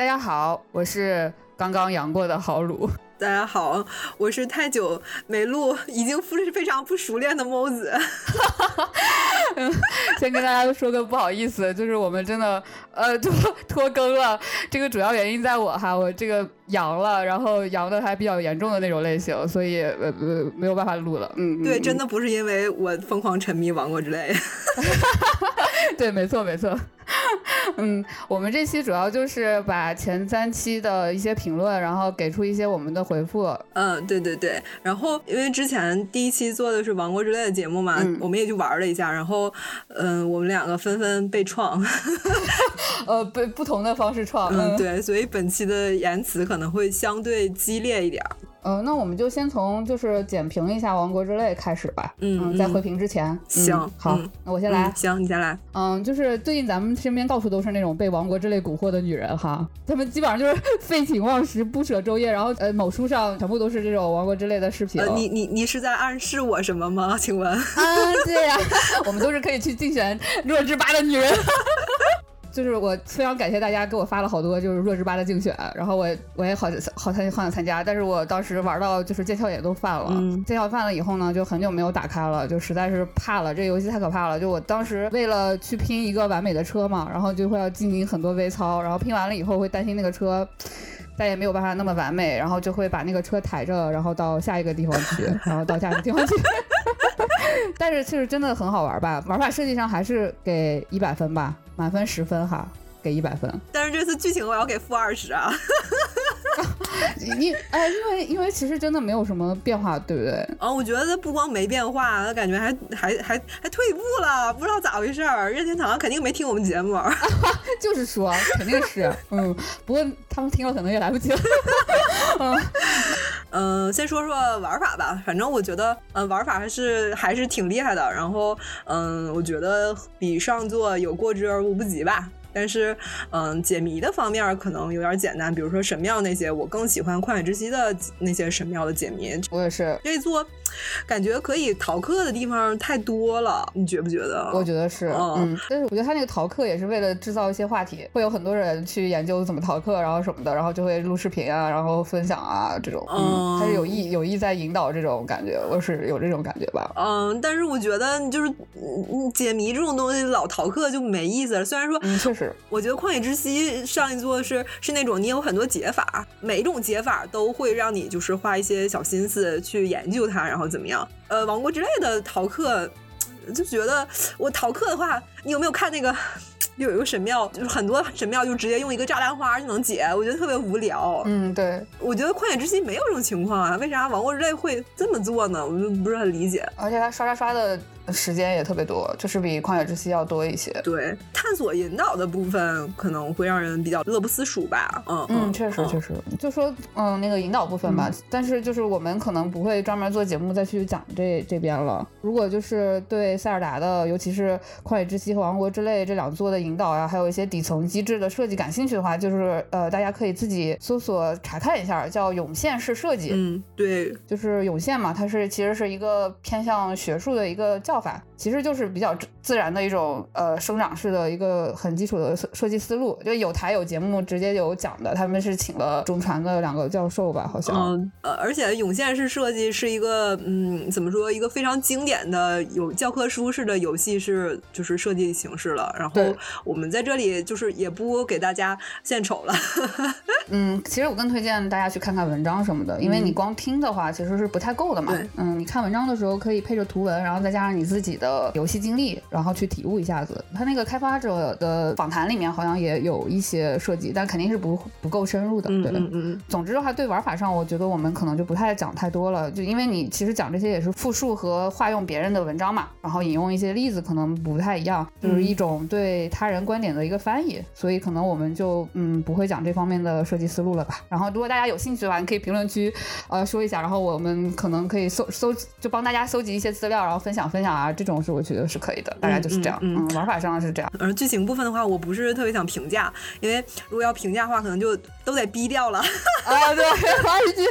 大家好，我是刚刚阳过的豪鲁。大家好，我是太久没录，已经不是非常不熟练的猫子。先跟大家说个不好意思，就是我们真的呃拖拖更了。这个主要原因在我哈，我这个阳了，然后阳的还比较严重的那种类型，所以呃呃没有办法录了。嗯，对，真的不是因为我疯狂沉迷王国之泪。对，没错没错。嗯，我们这期主要就是把前三期的一些评论，然后给出一些我们的回复。嗯，对对对。然后因为之前第一期做的是王国之泪的节目嘛，我们也就玩了一下。然后，嗯，我们两个纷纷被创，呃，被不同的方式创。嗯，对。所以本期的言辞可能会相对激烈一点。嗯，那我们就先从就是简评一下《王国之泪》开始吧。嗯，在回评之前，行，好，那我先来。行，你先来。嗯，就是最近咱们身边到处都是那种被《王国之泪》蛊惑的女人哈，她们基本上就是废寝忘食、不舍昼夜，然后呃，某书上全部都是这种《王国之泪》的视频。你你你是在暗示我什么吗？请问？啊，对呀，我们都是可以去竞选弱智吧的女人。就是我非常感谢大家给我发了好多就是弱智吧的竞选，然后我我也好好参好想参加，但是我当时玩到就是剑鞘也都犯了，剑鞘犯了以后呢，就很久没有打开了，就实在是怕了，这游戏太可怕了。就我当时为了去拼一个完美的车嘛，然后就会要进行很多微操，然后拼完了以后会担心那个车再也没有办法那么完美，然后就会把那个车抬着，然后到下一个地方去，然后到下一个地方去。但是其实真的很好玩吧？玩法设计上还是给一百分吧。满分十分哈，给一百分。但是这次剧情我要给负二十啊。你哎，因为因为其实真的没有什么变化，对不对？啊，我觉得不光没变化，他感觉还还还还退步了，不知道咋回事儿。任天堂肯定没听我们节目，就是说肯定是，嗯，不过他们听了可能也来不及了。嗯，先说说玩法吧，反正我觉得，嗯，玩法还是还是挺厉害的。然后，嗯，我觉得比上座有过之而无不及吧。但是，嗯，解谜的方面可能有点简单，比如说神庙那些，我更喜欢旷野之息的那些神庙的解谜。我也是，这座感觉可以逃课的地方太多了，你觉不觉得？我觉得是，嗯。但是我觉得他那个逃课也是为了制造一些话题，会有很多人去研究怎么逃课，然后什么的，然后就会录视频啊，然后分享啊这种。嗯，他是有意有意在引导这种感觉，我是有这种感觉吧。嗯，但是我觉得就是嗯解谜这种东西老逃课就没意思了。虽然说，嗯，确实。我觉得旷野之息上一座是是那种你有很多解法，每一种解法都会让你就是花一些小心思去研究它，然后怎么样？呃，王国之类的逃课，就觉得我逃课的话，你有没有看那个？有一个神庙，就是很多神庙就直接用一个炸弹花就能解，我觉得特别无聊。嗯，对，我觉得旷野之息没有这种情况啊，为啥王国之泪会这么做呢？我就不是很理解。而且它刷刷刷的。时间也特别多，就是比旷野之息要多一些。对，探索引导的部分可能会让人比较乐不思蜀吧。嗯嗯，确实确实，就说嗯那个引导部分吧。但是就是我们可能不会专门做节目再去讲这这边了。如果就是对塞尔达的，尤其是旷野之息和王国之泪这两座的引导呀，还有一些底层机制的设计感兴趣的话，就是呃大家可以自己搜索查看一下，叫涌现式设计。嗯，对，就是涌现嘛，它是其实是一个偏向学术的一个叫。法其实就是比较自然的一种呃生长式的一个很基础的设计思路，就有台有节目直接有讲的，他们是请了中传的两个教授吧，好像。嗯呃，而且涌现式设计是一个嗯怎么说一个非常经典的有教科书式的游戏是就是设计形式了。然后我们在这里就是也不给大家献丑了。嗯，其实我更推荐大家去看看文章什么的，因为你光听的话其实是不太够的嘛。嗯，你看文章的时候可以配着图文，然后再加上你。自己的游戏经历，然后去体悟一下子。他那个开发者的访谈里面好像也有一些设计，但肯定是不不够深入的。对，嗯嗯。总之的话，对玩法上，我觉得我们可能就不太讲太多了，就因为你其实讲这些也是复述和化用别人的文章嘛，然后引用一些例子可能不太一样，就是一种对他人观点的一个翻译，所以可能我们就嗯不会讲这方面的设计思路了吧。然后如果大家有兴趣的话，你可以评论区呃说一下，然后我们可能可以搜搜就帮大家搜集一些资料，然后分享分享。啊，这种是我觉得是可以的，大概就是这样。嗯，玩法上是这样。而，剧情部分的话，我不是特别想评价，因为如果要评价的话，可能就都得逼掉了。啊，对，发一句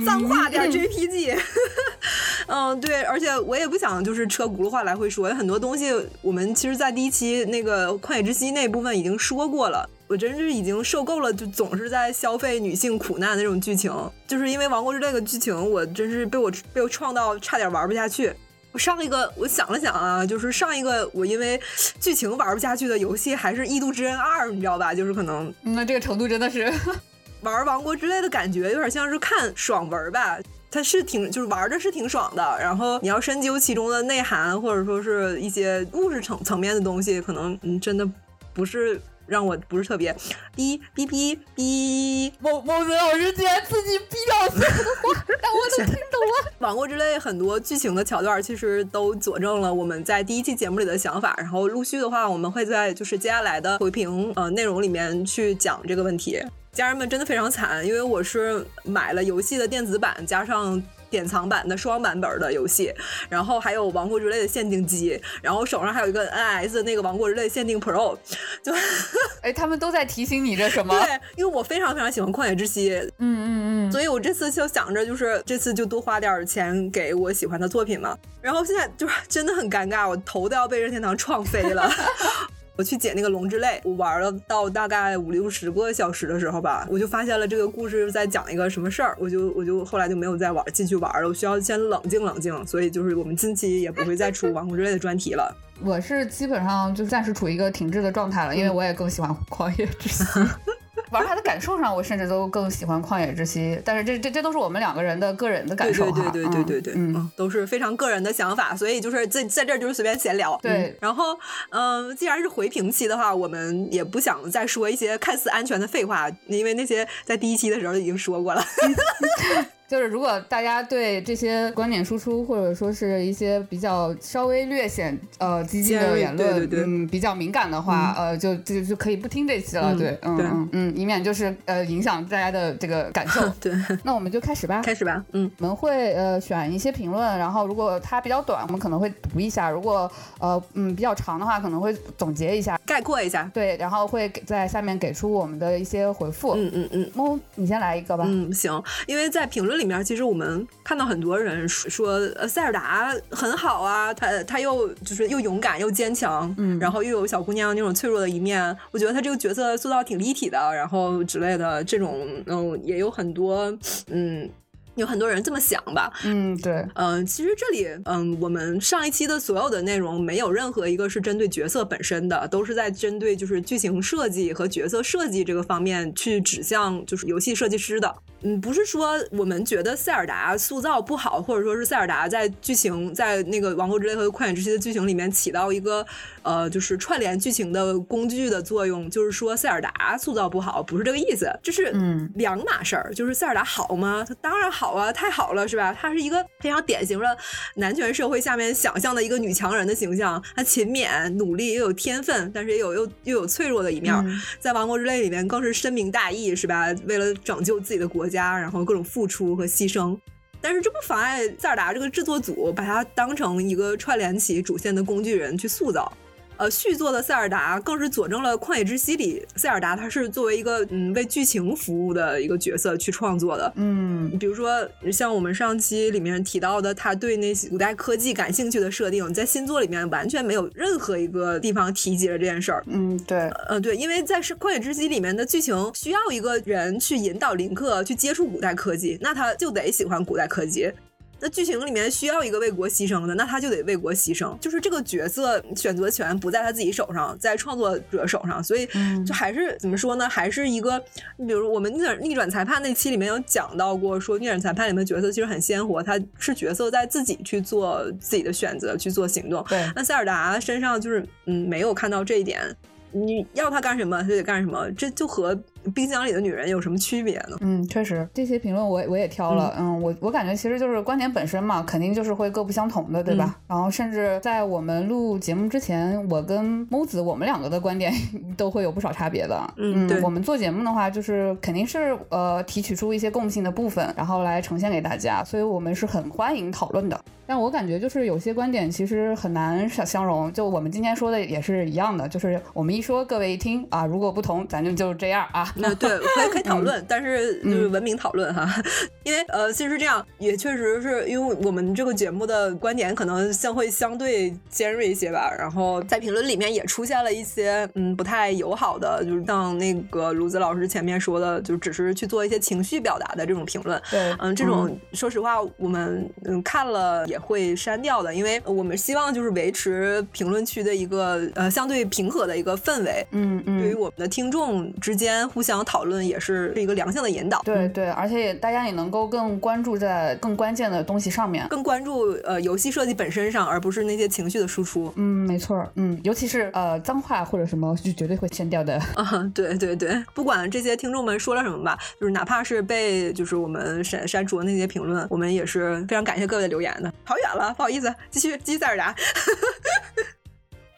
脏话点 JPG。嗯，对，而且我也不想就是车轱辘话来回说，很多东西我们其实，在第一期那个旷野之息那部分已经说过了。我真是已经受够了，就总是在消费女性苦难那种剧情。就是因为《王国之泪》的剧情，我真是被我被我创到差点玩不下去。我上一个我想了想啊，就是上一个我因为剧情玩不下去的游戏还是《异度之刃二》，你知道吧？就是可能那这个程度真的是 玩《王国之类》的感觉，有点像是看爽文吧。它是挺就是玩的是挺爽的，然后你要深究其中的内涵，或者说是一些故事层层面的东西，可能嗯真的不是。让我不是特别，哔哔哔哔，孟孟子老师竟然自己逼掉所有的话，但我都听懂了。网络之类很多剧情的桥段，其实都佐证了我们在第一期节目里的想法。然后陆续的话，我们会在就是接下来的回评呃内容里面去讲这个问题。家人们真的非常惨，因为我是买了游戏的电子版，加上。典藏版的双版本的游戏，然后还有《王国之泪》的限定机，然后手上还有一个 NS 的那个《王国之泪》限定 Pro，就哎，他们都在提醒你这什么？对，因为我非常非常喜欢《旷野之息》，嗯嗯嗯，所以我这次就想着，就是这次就多花点钱给我喜欢的作品嘛。然后现在就是真的很尴尬，我头都要被任天堂撞飞了。我去捡那个龙之泪，我玩了到大概五六十个小时的时候吧，我就发现了这个故事在讲一个什么事儿，我就我就后来就没有再玩进去玩了，我需要先冷静冷静，所以就是我们近期也不会再出王国之泪的专题了。我是基本上就暂时处于一个停滞的状态了，因为我也更喜欢狂野之息。玩它的感受上，我甚至都更喜欢旷野之息。但是这这这都是我们两个人的个人的感受哈，对对对对对对，嗯，都是非常个人的想法，所以就是在在这儿就是随便闲聊。对，然后嗯，既然是回评期的话，我们也不想再说一些看似安全的废话，因为那些在第一期的时候已经说过了。就是如果大家对这些观点输出，或者说是一些比较稍微略显呃激进的言论，嗯，比较敏感的话，呃，就就就可以不听这期了，对，嗯嗯嗯，以免就是呃影响大家的这个感受。对，那我们就开始吧，开始吧，嗯，我们会呃选一些评论，然后如果它比较短，我们可能会读一下；如果呃嗯比较长的话，可能会总结一下，概括一下，对，然后会给在下面给出我们的一些回复。嗯嗯嗯，猫，你先来一个吧。嗯，行，因为在评论。里面其实我们看到很多人说，呃，塞尔达很好啊，他他又就是又勇敢又坚强，嗯，然后又有小姑娘那种脆弱的一面，我觉得他这个角色塑造挺立体的，然后之类的这种，嗯，也有很多，嗯。有很多人这么想吧，嗯，对，嗯，其实这里，嗯，我们上一期的所有的内容没有任何一个是针对角色本身的，都是在针对就是剧情设计和角色设计这个方面去指向就是游戏设计师的，嗯，不是说我们觉得塞尔达塑造不好，或者说是塞尔达在剧情在那个王国之泪和旷野之息的剧情里面起到一个呃就是串联剧情的工具的作用，就是说塞尔达塑造不好，不是这个意思，这是两码事儿，就是塞尔达好吗？它当然好。好啊，太好了，是吧？她是一个非常典型的男权社会下面想象的一个女强人的形象。她勤勉、努力，又有天分，但是也有又又有脆弱的一面。在《王国之泪》里面更是深明大义，是吧？为了拯救自己的国家，然后各种付出和牺牲。但是这不妨碍塞尔达这个制作组把它当成一个串联起主线的工具人去塑造。呃，续作的塞尔达更是佐证了《旷野之息》里塞尔达他是作为一个嗯为剧情服务的一个角色去创作的。嗯，比如说像我们上期里面提到的，他对那些古代科技感兴趣的设定，在新作里面完全没有任何一个地方提及了这件事儿。嗯，对，嗯对，因为在是《旷野之息》里面的剧情需要一个人去引导林克去接触古代科技，那他就得喜欢古代科技。那剧情里面需要一个为国牺牲的，那他就得为国牺牲。就是这个角色选择权不在他自己手上，在创作者手上，所以就还是怎么说呢？还是一个，你比如我们逆转逆转裁判那期里面有讲到过，说逆转裁判里面角色其实很鲜活，他是角色在自己去做自己的选择，去做行动。对，那塞尔达身上就是嗯，没有看到这一点。你要他干什么，他就得干什么，这就和冰箱里的女人有什么区别呢？嗯，确实，这些评论我我也挑了。嗯，我我感觉其实就是观点本身嘛，肯定就是会各不相同的，对吧？然后甚至在我们录节目之前，我跟猫子我们两个的观点 都会有不少差别的。嗯，我们做节目的话，就是肯定是呃提取出一些共性的部分，然后来呈现给大家，所以我们是很欢迎讨论的。但我感觉就是有些观点其实很难相相容，就我们今天说的也是一样的，就是我们一说各位一听啊，如果不同，咱就就这样啊。那对，可以可以讨论，但是就是文明讨论哈。因为呃，其实是这样，也确实是因为我们这个节目的观点可能相会相对尖锐一些吧。然后在评论里面也出现了一些嗯不太友好的，就是像那个卢子老师前面说的，就只是去做一些情绪表达的这种评论。对，嗯，这种说实话我们嗯看了也会删掉的，因为我们希望就是维持评论区的一个呃相对平和的一个氛围。嗯嗯，对于我们的听众之间互相讨论也是一个良性的引导。对对，而且也大家也能够更关注在更关键的东西上面，更关注呃游戏设计本身上，而不是那些情绪的输出。嗯，没错，嗯，尤其是呃脏话或者什么，就绝对会删掉的。啊，对对对，不管这些听众们说了什么吧，就是哪怕是被就是我们删删除的那些评论，我们也是非常感谢各位的留言的。跑远了，不好意思，继续继续塞尔达。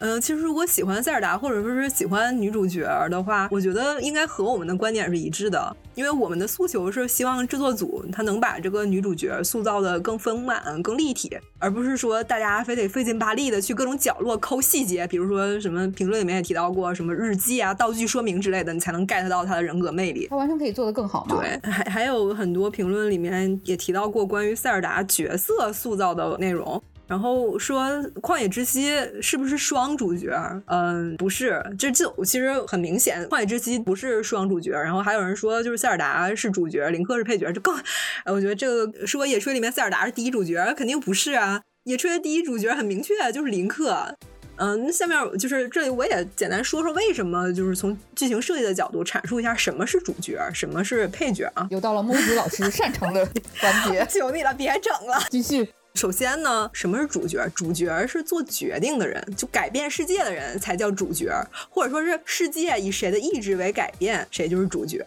嗯，其实如果喜欢塞尔达，或者说是喜欢女主角的话，我觉得应该和我们的观点是一致的，因为我们的诉求是希望制作组他能把这个女主角塑造的更丰满、更立体，而不是说大家非得费劲巴力的去各种角落抠细节，比如说什么评论里面也提到过什么日记啊、道具说明之类的，你才能 get 到她的人格魅力。她完全可以做得更好嘛？对，还还有很多评论里面也提到过关于塞尔达角色塑造的内容。然后说《旷野之息》是不是双主角？嗯，不是，这就其实很明显，《旷野之息》不是双主角。然后还有人说，就是塞尔达是主角，林克是配角，这更……我觉得这个说野炊里面塞尔达是第一主角，肯定不是啊！野炊的第一主角很明确，就是林克。嗯，那下面就是这里，我也简单说说为什么，就是从剧情设计的角度阐述一下什么是主角，什么是配角啊？又到了木子老师擅长的 环节，求你了，别整了，继续。首先呢，什么是主角？主角是做决定的人，就改变世界的人才叫主角，或者说是世界以谁的意志为改变，谁就是主角。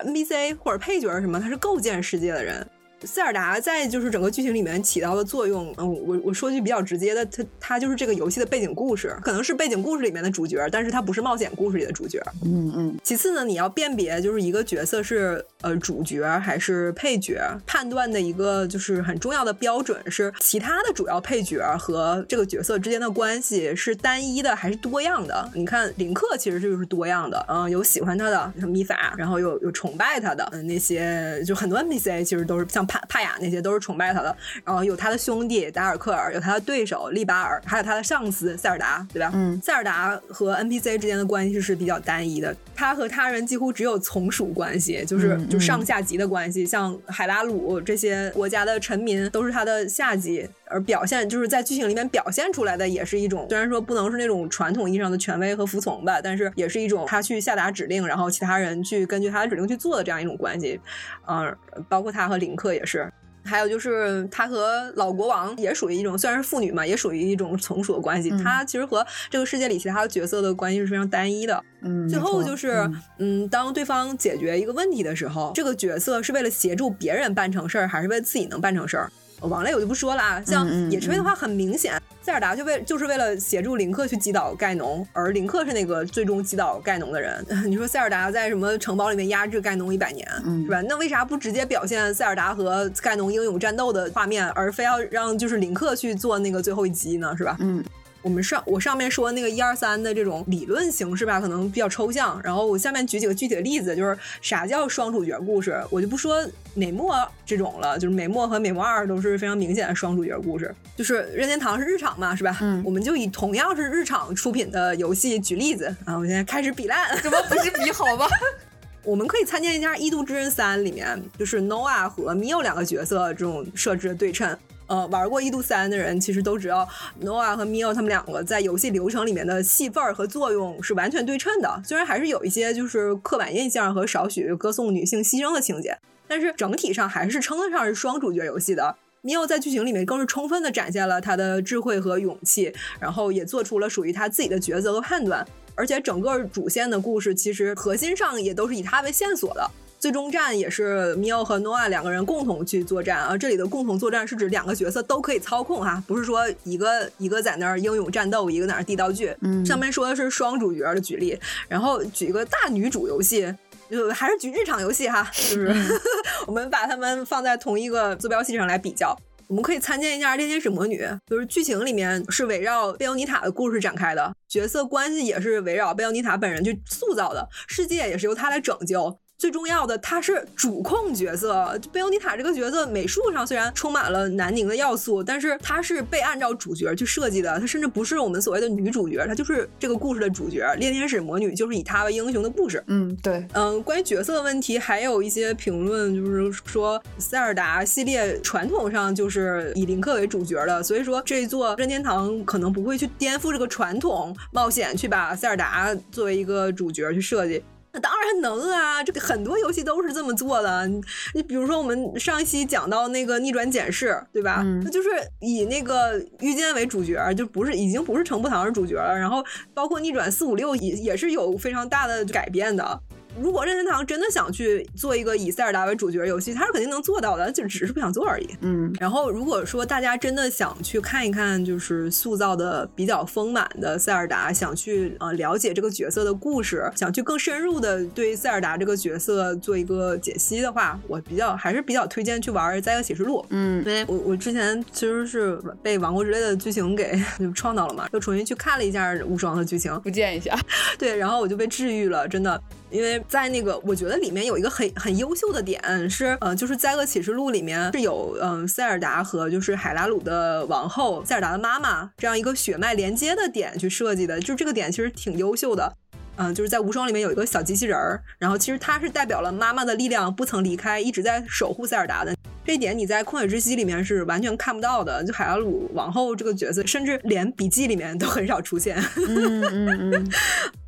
NPC 或者配角是什么，他是构建世界的人。塞尔达在就是整个剧情里面起到的作用，嗯，我我说句比较直接的，它它就是这个游戏的背景故事，可能是背景故事里面的主角，但是它不是冒险故事里的主角。嗯嗯。其次呢，你要辨别就是一个角色是呃主角还是配角，判断的一个就是很重要的标准是其他的主要配角和这个角色之间的关系是单一的还是多样的。你看林克其实就是多样的，嗯，有喜欢他的像米法，然后有有崇拜他的，嗯，那些就很多 NPC 其实都是像。帕帕雅那些都是崇拜他的，然后有他的兄弟达尔克尔，有他的对手利巴尔，还有他的上司塞尔达，对吧？嗯，塞尔达和 NPC 之间的关系是比较单一的，他和他人几乎只有从属关系，就是就上下级的关系，像海拉鲁这些国家的臣民都是他的下级。而表现就是在剧情里面表现出来的，也是一种虽然说不能是那种传统意义上的权威和服从吧，但是也是一种他去下达指令，然后其他人去根据他的指令去做的这样一种关系。嗯，包括他和林克也是，还有就是他和老国王也属于一种虽然是父女嘛，也属于一种从属的关系。他其实和这个世界里其他的角色的关系是非常单一的。嗯，最后就是嗯，当对方解决一个问题的时候，这个角色是为了协助别人办成事儿，还是为自己能办成事儿？王类我就不说了啊，像野炊的话，很明显，塞尔达就为就是为了协助林克去击倒盖农，而林克是那个最终击倒盖农的人。你说塞尔达在什么城堡里面压制盖农一百年，是吧？那为啥不直接表现塞尔达和盖农英勇战斗的画面，而非要让就是林克去做那个最后一击呢？是吧？嗯。我们上我上面说那个一二三的这种理论形式吧，可能比较抽象。然后我下面举几个具体的例子，就是啥叫双主角故事，我就不说美墨这种了，就是美墨和美墨二都是非常明显的双主角故事。就是任天堂是日厂嘛，是吧？嗯，我们就以同样是日厂出品的游戏举例子啊。我现在开始比烂，怎么不是比好吧？我们可以参见一下《异度之刃三》里面，就是 Noah 和 Mio 两个角色这种设置的对称。呃，玩过《异度三》的人其实都知道，Noah 和 Mio 他们两个在游戏流程里面的戏份儿和作用是完全对称的。虽然还是有一些就是刻板印象和少许歌颂女性牺牲的情节，但是整体上还是称得上是双主角游戏的。Mio 在剧情里面更是充分的展现了他的智慧和勇气，然后也做出了属于他自己的抉择和判断。而且整个主线的故事其实核心上也都是以他为线索的。最终战也是米奥和诺亚两个人共同去作战啊！这里的共同作战是指两个角色都可以操控哈，不是说一个一个在那儿英勇战斗，一个在那儿递道具。嗯，上面说的是双主角的举例，然后举一个大女主游戏，就还是举日常游戏哈，就是 我们把它们放在同一个坐标系上来比较。我们可以参见一下《猎天使魔女》，就是剧情里面是围绕贝欧尼塔的故事展开的，角色关系也是围绕贝欧尼塔本人去塑造的，世界也是由她来拯救。最重要的，她是主控角色。贝欧妮塔这个角色，美术上虽然充满了南宁的要素，但是她是被按照主角去设计的。她甚至不是我们所谓的女主角，她就是这个故事的主角。猎天使魔女就是以她为英雄的故事。嗯，对，嗯，关于角色的问题，还有一些评论就是说，塞尔达系列传统上就是以林克为主角的，所以说这一座任天堂可能不会去颠覆这个传统，冒险去把塞尔达作为一个主角去设计。那当然能啊，这个很多游戏都是这么做的。你你比如说，我们上一期讲到那个逆转检视，对吧？那就是以那个御剑为主角，就不是已经不是程步堂是主角了。然后包括逆转四五六也也是有非常大的改变的。如果任天堂真的想去做一个以塞尔达为主角游戏，他是肯定能做到的，就只是不想做而已。嗯，然后如果说大家真的想去看一看，就是塑造的比较丰满的塞尔达，想去呃了解这个角色的故事，想去更深入的对塞尔达这个角色做一个解析的话，我比较还是比较推荐去玩《灾厄启示录》。嗯，因为我我之前其实是被《王国之泪》的剧情给 创到了嘛，又重新去看了一下《无双》的剧情，复健一下。对，然后我就被治愈了，真的。因为在那个，我觉得里面有一个很很优秀的点是，呃，就是《灾厄启示录》里面是有，嗯，塞尔达和就是海拉鲁的王后塞尔达的妈妈这样一个血脉连接的点去设计的，就这个点其实挺优秀的。嗯，就是在无双里面有一个小机器人儿，然后其实它是代表了妈妈的力量不曾离开，一直在守护塞尔达的这一点，你在旷野之息里面是完全看不到的。就海拉鲁王后这个角色，甚至连笔记里面都很少出现。嗯 嗯嗯。《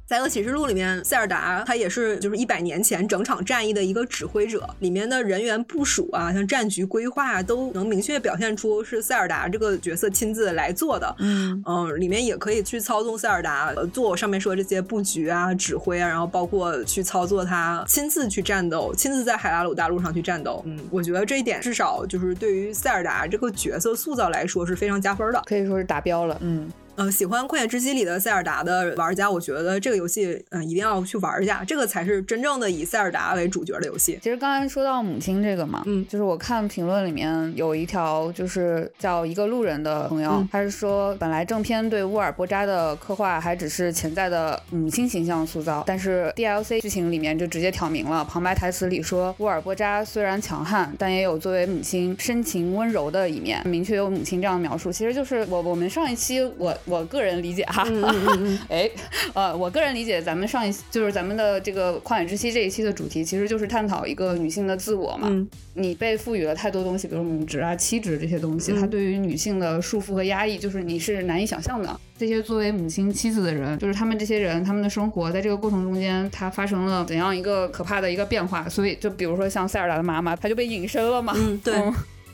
灾厄启示录》里面，塞尔达他也是就是一百年前整场战役的一个指挥者，里面的人员部署啊，像战局规划啊，都能明确表现出是塞尔达这个角色亲自来做的。嗯嗯，里面也可以去操纵塞尔达做我上面说这些布局啊、指挥啊，然后包括去操作他亲自去战斗，亲自在海拉鲁大陆上去战斗。嗯，我觉得这一点至少就是对于塞尔达这个角色塑造来说是非常加分的，可以说是达标了。嗯。嗯，喜欢《旷野之息》里的塞尔达的玩家，我觉得这个游戏，嗯，一定要去玩一下，这个才是真正的以塞尔达为主角的游戏。其实刚才说到母亲这个嘛，嗯，就是我看评论里面有一条，就是叫一个路人的朋友，他是说，本来正片对乌尔波扎的刻画还只是潜在的母亲形象塑造，但是 DLC 剧情里面就直接挑明了，旁白台词里说，乌尔波扎虽然强悍，但也有作为母亲深情温柔的一面，明确有母亲这样描述，其实就是我我们上一期我我个人理解。哈，哎，呃，我个人理解，咱们上一就是咱们的这个旷野之息这一期的主题，其实就是探讨一个女性的自我嘛。你被赋予了太多东西，比如母职啊、妻职这些东西，它对于女性的束缚和压抑，就是你是难以想象的。这些作为母亲、妻子的人，就是他们这些人，他们的生活在这个过程中间，它发生了怎样一个可怕的一个变化？所以，就比如说像塞尔达的妈妈，她就被隐身了嘛。嗯，对。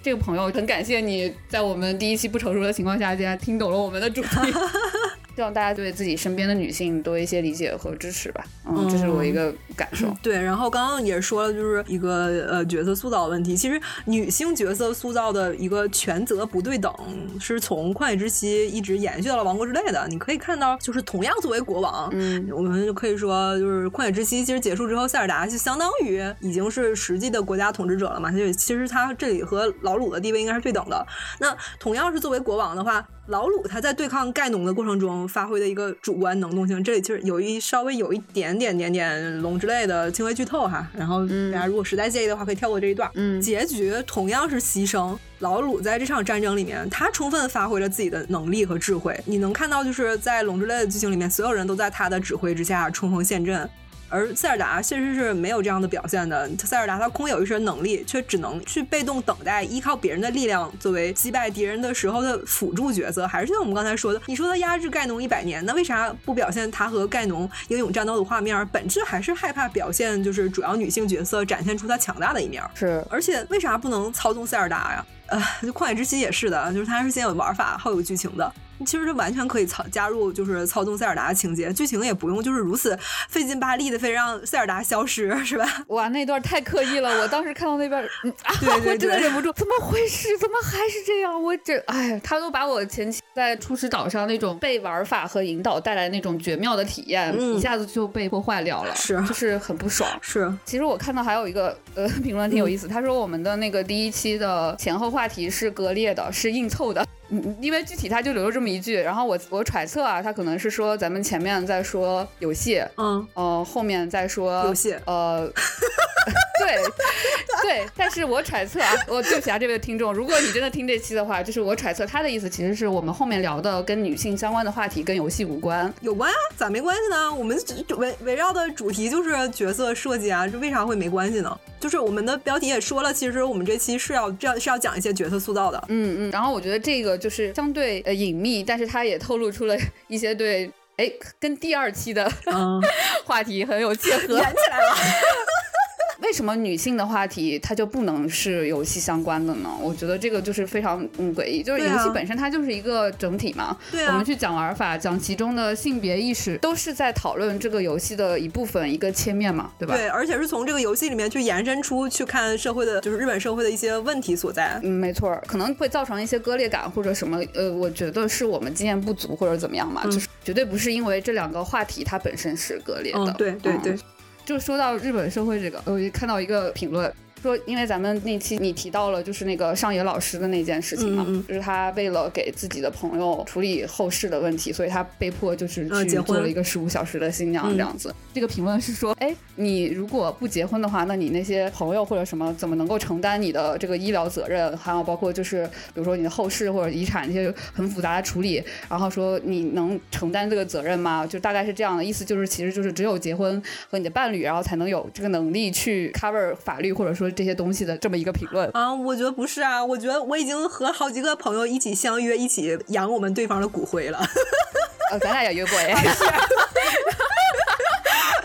这个朋友很感谢你在我们第一期不成熟的情况下，竟然听懂了我们的主题。希望大家对自己身边的女性多一些理解和支持吧。嗯，这是我一个感受。对，然后刚刚也说了，就是一个呃角色塑造的问题。其实女性角色塑造的一个权责不对等，是从旷野之息一直延续到了王国之泪的。你可以看到，就是同样作为国王，嗯，我们就可以说，就是旷野之息其实结束之后，塞尔达就相当于已经是实际的国家统治者了嘛。就其实他这里和老鲁的地位应该是对等的。那同样是作为国王的话。老鲁他在对抗盖农的过程中发挥的一个主观能动性，这里其实有一稍微有一点点点点龙之类的轻微剧透哈。然后大家如果实在介意的话，可以跳过这一段。嗯，结局同样是牺牲。老鲁在这场战争里面，他充分发挥了自己的能力和智慧。你能看到，就是在龙之泪的剧情里面，所有人都在他的指挥之下冲锋陷阵。而塞尔达确实是没有这样的表现的。塞尔达他空有一身能力，却只能去被动等待，依靠别人的力量作为击败敌人的时候的辅助角色。还是像我们刚才说的，你说他压制盖农一百年，那为啥不表现他和盖农英勇战斗的画面？本质还是害怕表现，就是主要女性角色展现出她强大的一面。是，而且为啥不能操纵塞尔达呀？呃，就旷野之息也是的，就是它是先有玩法后有剧情的。其实就完全可以操加入就是操纵塞尔达的情节，剧情也不用就是如此费劲巴力的非让塞尔达消失，是吧？哇，那段太刻意了！我当时看到那边，啊，对对对我真的忍不住，怎么回事？怎么还是这样？我这，哎，他都把我前期在初始岛上那种被玩法和引导带来那种绝妙的体验，嗯一下子就被破坏掉了，是就是很不爽。是，其实我看到还有一个呃评论挺有意思，他说我们的那个第一期的前后话题是割裂的，是硬凑的。嗯，因为具体他就留了这么一句，然后我我揣测啊，他可能是说咱们前面在说游戏，嗯，呃，后面再说游戏呃，对对，但是我揣测啊，我对不起啊，这位听众，如果你真的听这期的话，就是我揣测他的意思其实是我们后面聊的跟女性相关的话题跟游戏无关。有关啊，咋没关系呢？我们围围绕的主题就是角色设计啊，这为啥会没关系呢？就是我们的标题也说了，其实我们这期是要这样是要讲一些角色塑造的。嗯嗯，然后我觉得这个就是相对呃隐秘，但是他也透露出了 一些对。哎，跟第二期的、嗯、话题很有结合，连起来了。为什么女性的话题它就不能是游戏相关的呢？我觉得这个就是非常嗯诡异，就是游戏本身它就是一个整体嘛。对、啊、我们去讲玩法，讲其中的性别意识，都是在讨论这个游戏的一部分，一个切面嘛，对吧？对，而且是从这个游戏里面去延伸出去看社会的，就是日本社会的一些问题所在。嗯，没错，可能会造成一些割裂感或者什么，呃，我觉得是我们经验不足或者怎么样嘛，嗯、就是绝对不是因为这两个话题它本身是割裂的。嗯、对对对。嗯就说到日本社会这个，我就看到一个评论说，因为咱们那期你提到了就是那个上野老师的那件事情嘛，就是他为了给自己的朋友处理后事的问题，所以他被迫就是嗯去做了一个十五小时的新娘这样子。这个评论是说，哎，你如果不结婚的话，那你那些朋友或者什么怎么能够承担你的这个医疗责任，还有包括就是比如说你的后事或者遗产这些很复杂的处理，然后说你能承担这个责任吗？就大概是这样的意思，就是其实就是只有结婚和你的伴侣，然后才能有这个能力去 cover 法律或者说这些东西的这么一个评论啊。我觉得不是啊，我觉得我已经和好几个朋友一起相约，一起扬我们对方的骨灰了。呃，咱俩也约过哎。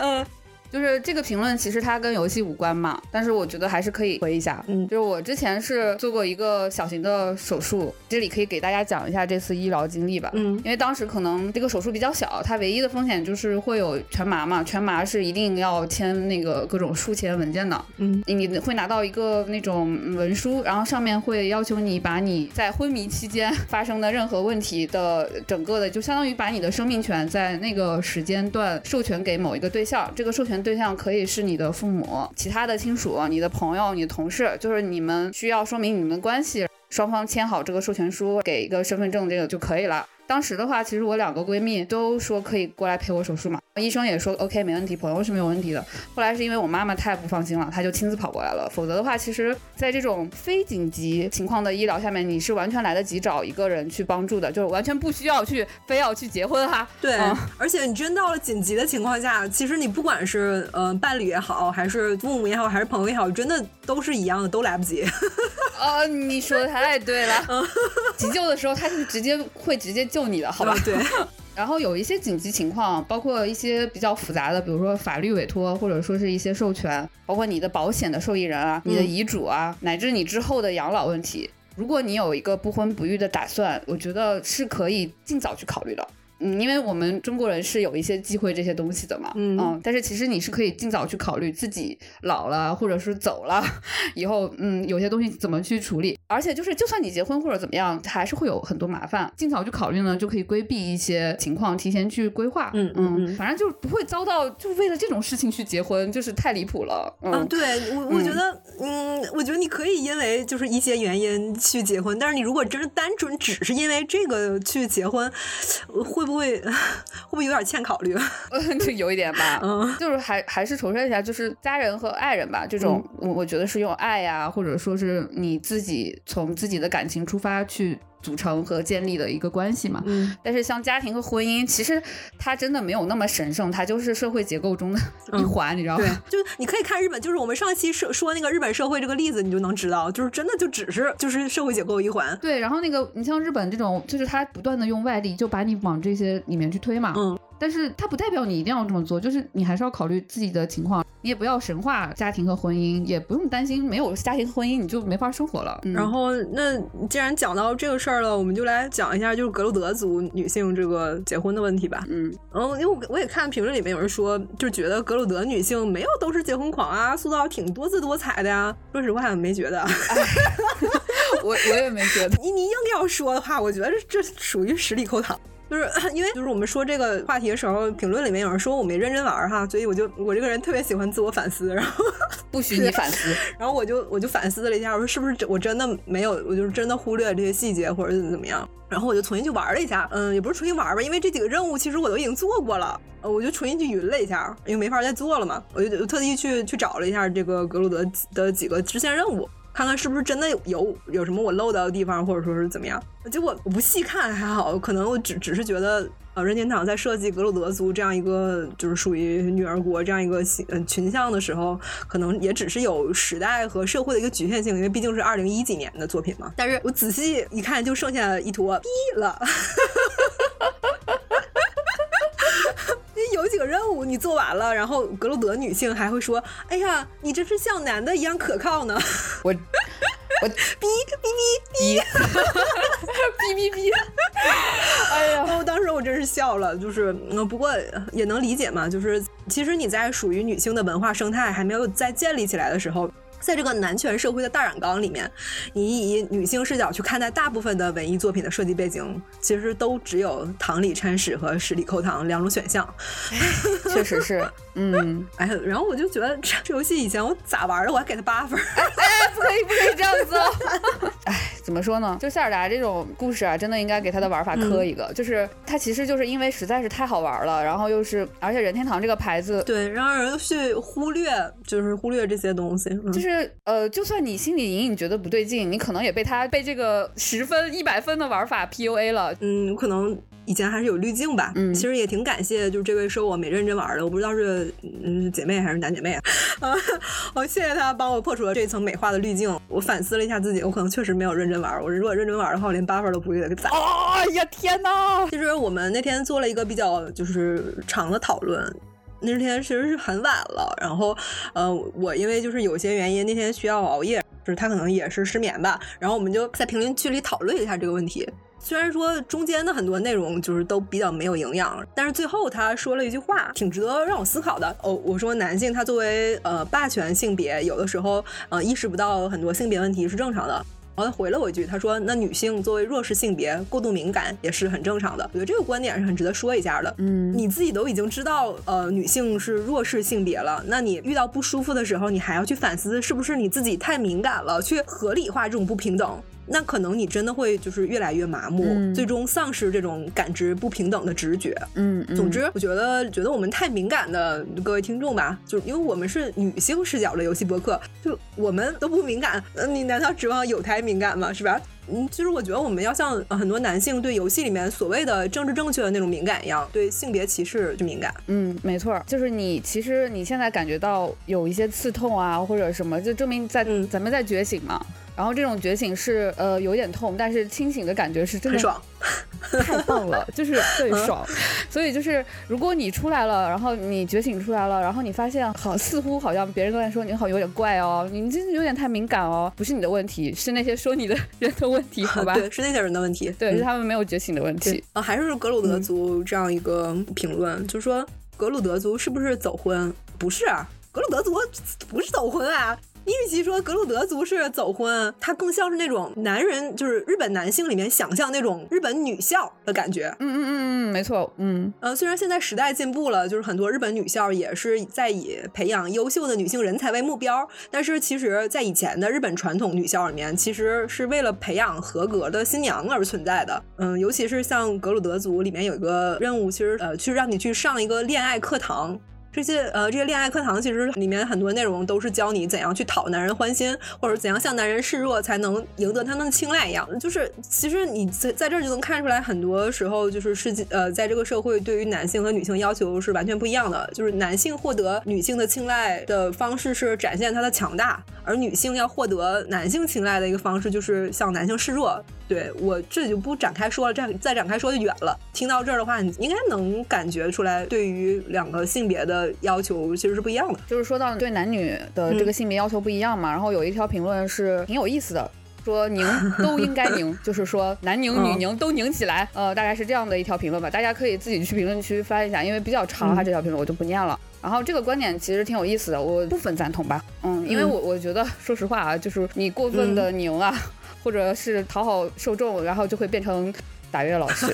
嗯。就是这个评论，其实它跟游戏无关嘛，但是我觉得还是可以回一下。嗯，就是我之前是做过一个小型的手术，这里可以给大家讲一下这次医疗经历吧。嗯，因为当时可能这个手术比较小，它唯一的风险就是会有全麻嘛，全麻是一定要签那个各种术前文件的。嗯，你会拿到一个那种文书，然后上面会要求你把你在昏迷期间发生的任何问题的整个的，就相当于把你的生命权在那个时间段授权给某一个对象，这个授权对象可以是你的父母、其他的亲属、你的朋友、你的同事，就是你们需要说明你们的关系，双方签好这个授权书，给一个身份证，这个就可以了。当时的话，其实我两个闺蜜都说可以过来陪我手术嘛，医生也说 OK 没问题，朋友是没有问题的。后来是因为我妈妈太不放心了，她就亲自跑过来了。否则的话，其实在这种非紧急情况的医疗下面，你是完全来得及找一个人去帮助的，就是完全不需要去非要去结婚哈。对，嗯、而且你真到了紧急的情况下，其实你不管是呃伴侣也好，还是父母也好，还是朋友也好，真的都是一样的，都来不及。哦，你说的太对了。急救的时候，他是直接会直接救你的，好吧？对。然后有一些紧急情况，包括一些比较复杂的，比如说法律委托，或者说是一些授权，包括你的保险的受益人啊、你的遗嘱啊，乃至你之后的养老问题。如果你有一个不婚不育的打算，我觉得是可以尽早去考虑的。嗯，因为我们中国人是有一些忌讳这些东西的嘛，嗯。但是其实你是可以尽早去考虑自己老了或者是走了 以后，嗯，有些东西怎么去处理，而且就是就算你结婚或者怎么样，还是会有很多麻烦，尽早去考虑呢，就可以规避一些情况，提前去规划，嗯嗯嗯反正就不会遭到就为了这种事情去结婚，就是太离谱了，嗯，啊，对我我觉得，嗯，我觉得你可以因为就是一些原因去结婚，但是你如果真是单纯只是因为这个去结婚，会不会会不会有点欠考虑？就有一点吧，嗯。就是还还是重申一下，就是家人和爱人吧，这种我我觉得是用爱呀、或者说是你自己从自己的感情出发去组成和建立的一个关系嘛。嗯但是像家庭和婚姻，其实它真的没有那么神圣，它就是社会结构中的一环，你知道对吗？，就你可以看日本，就是我们上期说说那个日本社会这个例子，你就能知道，就是真的就只是就是社会结构一环。对，然后那个你像日本这种，就是他不断的用外力就把你往这些里面去推嘛。嗯，但是它不代表你一定要这么做，就是你还是要考虑自己的情况，你也不要神化家庭和婚姻，也不用担心没有家庭婚姻你就没法生活了。嗯、然后，那既然讲到这个事儿了，我们就来讲一下就是格鲁德族女性这个结婚的问题吧。嗯，然后因为我我也看评论里面有人说，就觉得格鲁德女性没有都是结婚狂啊，塑造挺多姿多彩的呀。说实话，没觉得。我我也没觉得。你你硬要说的话，我觉得这这属于实力扣糖。就是 因为就是我们说这个话题的时候，评论里面有人说我没认真玩哈，所以我就我这个人特别喜欢自我反思，然后不许你反思，然后我就我就反思了一下，我说是不是我真的没有，我就是真的忽略了这些细节或者怎么怎么样，然后我就重新去玩了一下，嗯，也不是重新玩吧，因为这几个任务其实我都已经做过了，呃，我就重新去云了一下，因为没法再做了嘛，我就特地去去找了一下这个格鲁德的几个支线任务。看看是不是真的有有什么我漏掉的地方，或者说是怎么样？结果我不细看还好，可能我只只是觉得，呃，任天堂在设计格鲁德族这样一个就是属于女儿国这样一个呃群像的时候，可能也只是有时代和社会的一个局限性，因为毕竟是二零一几年的作品嘛。但是我仔细一看，就剩下一坨逼了。有任务你做完了，然后格鲁德女性还会说：“哎呀，你真是像男的一样可靠呢。”我我哔哔哔哔哔哔哔，哎呀！我当时我真是笑了，就是嗯，不过也能理解嘛，就是其实你在属于女性的文化生态还没有在建立起来的时候。在这个男权社会的大染缸里面，你以女性视角去看待大部分的文艺作品的设计背景，其实都只有堂里掺屎和屎里扣糖两种选项。确实是，嗯，哎，然后我就觉得这这游戏以前我咋玩的，我还给他八分。哎，不可以，不可以这样子。哎，怎么说呢？就塞尔达这种故事啊，真的应该给他的玩法磕一个。就是它其实就是因为实在是太好玩了，然后又是而且任天堂这个牌子，对，让人去忽略，就是忽略这些东西，就是。是呃，就算你心里隐隐觉得不对劲，你可能也被他被这个十分一百分的玩法 PUA 了。嗯，可能以前还是有滤镜吧。嗯，其实也挺感谢，就是这位说我没认真玩的，我不知道是嗯姐妹还是男姐妹啊。啊，我谢谢他帮我破除了这层美化的滤镜。我反思了一下自己，我可能确实没有认真玩。我如果认真玩的话，我连八分都不会给攒。哎呀天哪！其实我们那天做了一个比较就是长的讨论。那天其实是很晚了，然后，呃，我因为就是有些原因，那天需要熬夜，就是他可能也是失眠吧。然后我们就在评论区里讨论一下这个问题。虽然说中间的很多内容就是都比较没有营养，但是最后他说了一句话，挺值得让我思考的。哦，我说男性他作为呃霸权性别，有的时候呃意识不到很多性别问题是正常的。然后他回了我一句，他说：“那女性作为弱势性别，过度敏感也是很正常的。”我觉得这个观点是很值得说一下的。嗯，你自己都已经知道，呃，女性是弱势性别了，那你遇到不舒服的时候，你还要去反思，是不是你自己太敏感了，去合理化这种不平等？那可能你真的会就是越来越麻木，最终丧失这种感知不平等的直觉。嗯，总之，我觉得觉得我们太敏感的各位听众吧，就因为我们是女性视角的游戏博客，就我们都不敏感，那你难道指望有台敏感吗？是吧？嗯，其实我觉得我们要像很多男性对游戏里面所谓的政治正确的那种敏感一样，对性别歧视就敏感。嗯，没错，就是你其实你现在感觉到有一些刺痛啊，或者什么，就证明在咱们在觉醒嘛。然后这种觉醒是呃有点痛，但是清醒的感觉是真的爽，太棒了，就是 最爽。所以就是如果你出来了，然后你觉醒出来了，然后你发现好似乎好像别人都在说你好有点怪哦，你这有点太敏感哦，不是你的问题，是那些说你的人的问题，好吧？对，是那些人的问题，对，是他们没有觉醒的问题。啊，还是格鲁德族这样一个评论，就是说格鲁德族是不是走婚？不是，啊格鲁德族不是走婚啊。你与其说格鲁德族是走婚，它更像是那种男人，就是日本男性里面想象那种日本女校的感觉。嗯嗯嗯嗯，没错。嗯呃，虽然现在时代进步了，就是很多日本女校也是在以培养优秀的女性人才为目标，但是其实，在以前的日本传统女校里面，其实是为了培养合格的新娘而存在的。嗯，尤其是像格鲁德族里面有一个任务，其实呃，去让你去上一个恋爱课堂。这些呃，这些恋爱课堂其实里面很多内容都是教你怎样去讨男人欢心，或者怎样向男人示弱才能赢得他们的青睐一样。就是其实你在在这儿就能看出来，很多时候就是世界呃，在这个社会对于男性和女性要求是完全不一样的。就是男性获得女性的青睐的方式是展现他的强大，而女性要获得男性青睐的一个方式就是向男性示弱。对我这里就不展开说了，再再展开说就远了。听到这儿的话，你应该能感觉出来，对于两个性别的要求其实是不一样的。就是说到对男女的这个性别要求不一样嘛，然后有一条评论是挺有意思的，说拧都应该拧，就是说男拧女拧都拧起来。呃，大概是这样的一条评论吧，大家可以自己去评论区翻一下，因为比较长哈，这条评论我就不念了。然后这个观点其实挺有意思的，我部分赞同吧。嗯，因为我我觉得说实话啊，就是你过分的拧啊。或者是讨好受众，然后就会变成打月老师。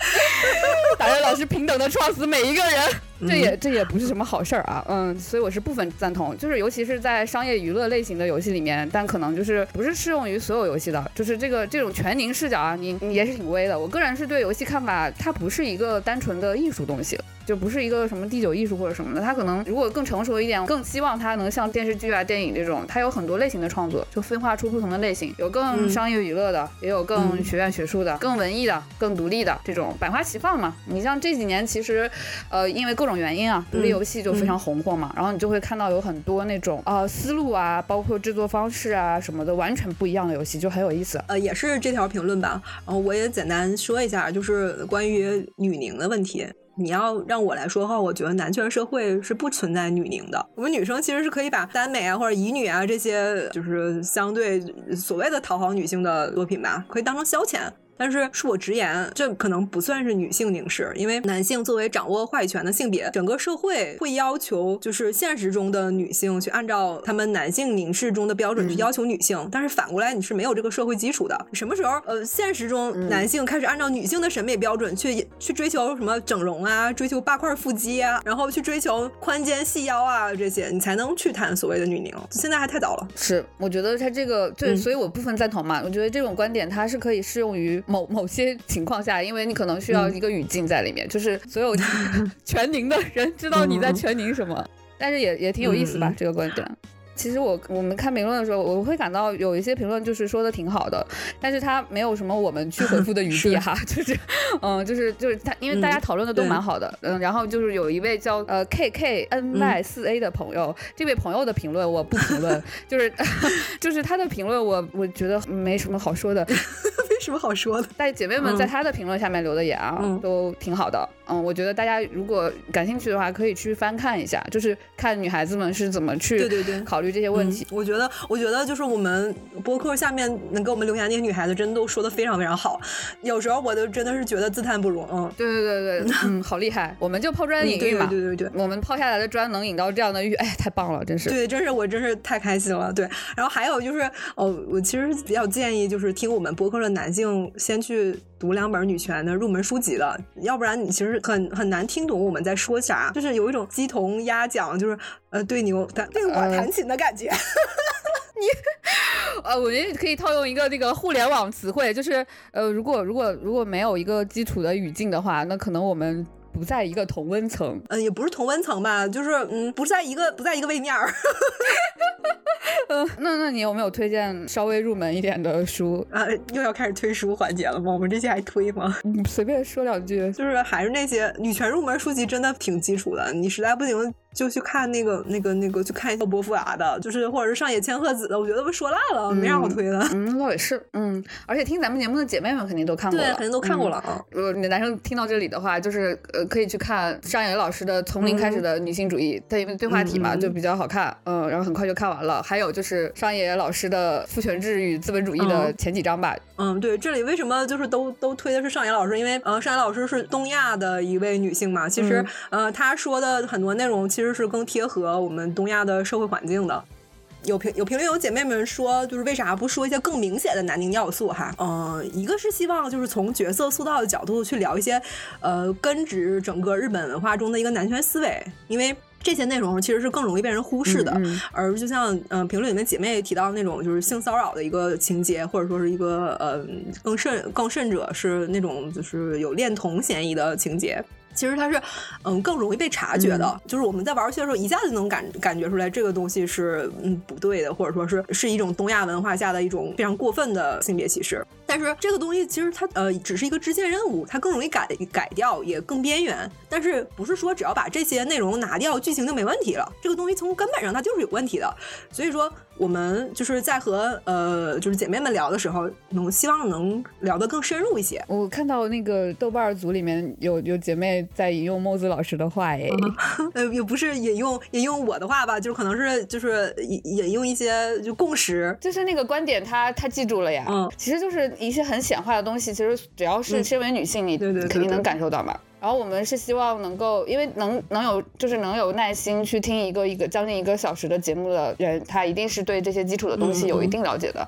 打人老师平等的撞死每一个人，这也这也不是什么好事儿啊。嗯，所以我是部分赞同，就是尤其是在商业娱乐类型的游戏里面，但可能就是不是适用于所有游戏的，就是这个这种全凝视角啊，你你也是挺微的。我个人是对游戏看法，它不是一个单纯的艺术东西。就不是一个什么第九艺术或者什么的，它可能如果更成熟一点，更希望它能像电视剧啊、电影这种，它有很多类型的创作，就分化出不同的类型，有更商业娱乐的，也有更学院学术的，更文艺的，更独立的这种百花齐放嘛。你像这几年其实，呃，因为各种原因啊，独立游戏就非常红火嘛，然后你就会看到有很多那种呃思路啊，包括制作方式啊什么的完全不一样的游戏，就很有意思。呃，也是这条评论吧，然后我也简单说一下，就是关于女宁的问题。你要让我来说的话，我觉得男权社会是不存在女凝的。我们女生其实是可以把耽美啊或者乙女啊这些，就是相对所谓的讨好女性的作品吧，可以当成消遣。但是恕我直言，这可能不算是女性凝视，因为男性作为掌握话语权的性别，整个社会会要求就是现实中的女性去按照他们男性凝视中的标准去要求女性。但是反过来，你是没有这个社会基础的。什么时候呃，现实中男性开始按照女性的审美标准去去追求什么整容啊，追求八块腹肌啊，然后去追求宽肩细腰啊这些，你才能去谈所谓的女凝。现在还太早了。是，我觉得他这个对，所以我部分赞同嘛。我觉得这种观点它是可以适用于。某某些情况下，因为你可能需要一个语境在里面，就是所有 全宁的人知道你在全宁什么，但是也也挺有意思吧，这个观点。其实我我们看评论的时候，我会感到有一些评论就是说的挺好的，但是他没有什么我们去回复的余地 哈，就是嗯，就是就是他，因为大家讨论的都蛮好的，嗯，然后就是有一位叫呃 K K N Y 四 A 的朋友，这位朋友的评论我不评论，就是就是他的评论我我觉得没什么好说的，没什么好说的，但姐妹们在他的评论下面留的言啊，都挺好的，嗯，我觉得大家如果感兴趣的话，可以去翻看一下，就是看女孩子们是怎么去对对对考虑。这些问题，我觉得，我觉得就是我们播客下面能给我们留言那些女孩子，真的都说的非常非常好。有时候我都真的是觉得自叹不如。嗯，对对对对，嗯，好厉害。我们就抛砖引玉嘛，对对对，我们抛下来的砖能引到这样的玉，哎，太棒了，真是。对，真是我真是太开心了。对，然后还有就是，哦，我其实比较建议就是听我们播客的男性先去读两本女权的入门书籍的，要不然你其实很很难听懂我们在说啥，就是有一种鸡同鸭讲，就是呃对牛弹对我弹琴的。感觉，你，呃，我觉得可以套用一个那个互联网词汇，就是，呃，如果如果如果没有一个基础的语境的话，那可能我们不在一个同温层，嗯，也不是同温层吧，就是，嗯，不在一个不在一个位面儿。嗯，那那你有没有推荐稍微入门一点的书啊？又要开始推书环节了吗？我们这期还推吗？你随便说两句，就是还是那些女权入门书籍，真的挺基础的，你实在不行。就去看那个、那个、那个，去看一下波伏娃的，就是或者是上野千鹤子的，我觉得被说烂了，没啥好推的。嗯，倒也是，嗯，而且听咱们节目的姐妹们肯定都看过了，对，肯定都看过了啊。呃，你男生听到这里的话，就是呃，可以去看上野老师的《从零开始的女性主义》，它因为对话题嘛，就比较好看，嗯，然后很快就看完了。还有就是上野老师的《父权制与资本主义》的前几章吧。嗯，对，这里为什么就是都都推的是上野老师？因为呃，上野老师是东亚的一位女性嘛，其实呃，她说的很多内容其实是更贴合。我们东亚的社会环境的，有评有评论有姐妹们说，就是为啥不说一些更明显的男凝要素哈？嗯，一个是希望就是从角色塑造的角度去聊一些，呃，根植整个日本文化中的一个男权思维，因为这些内容其实是更容易被人忽视的。而就像嗯评论里面姐妹提到那种就是性骚扰的一个情节，或者说是一个呃更甚更甚者是那种就是有恋童嫌疑的情节。其实它是嗯更容易被察觉的。就是我们在玩游戏的时候，一下子就能感感觉出来这个东西是嗯不对的，或者说是是一种东亚文化下的一种非常过分的性别歧视。但是这个东西其实它呃只是一个支线任务，它更容易改改掉，也更边缘。但是不是说只要把这些内容拿掉，剧情就没问题了？这个东西从根本上它就是有问题的。所以说我们就是在和呃就是姐妹们聊的时候，能希望能聊得更深入一些。我看到那个豆瓣组里面有有姐妹在引用墨子老师的话，哎，呃也不是引用引用我的话吧，就是可能是就是引引用一些就共识，就是那个观点他他记住了呀。嗯，其实就是一些很显化的东西，其实只要是身为女性，你肯定能感受到嘛。然后我们是希望能够，因为能能有就是能有耐心去听一个一个将近一个小时的节目的人，他一定是对这些基础的东西有一定了解的。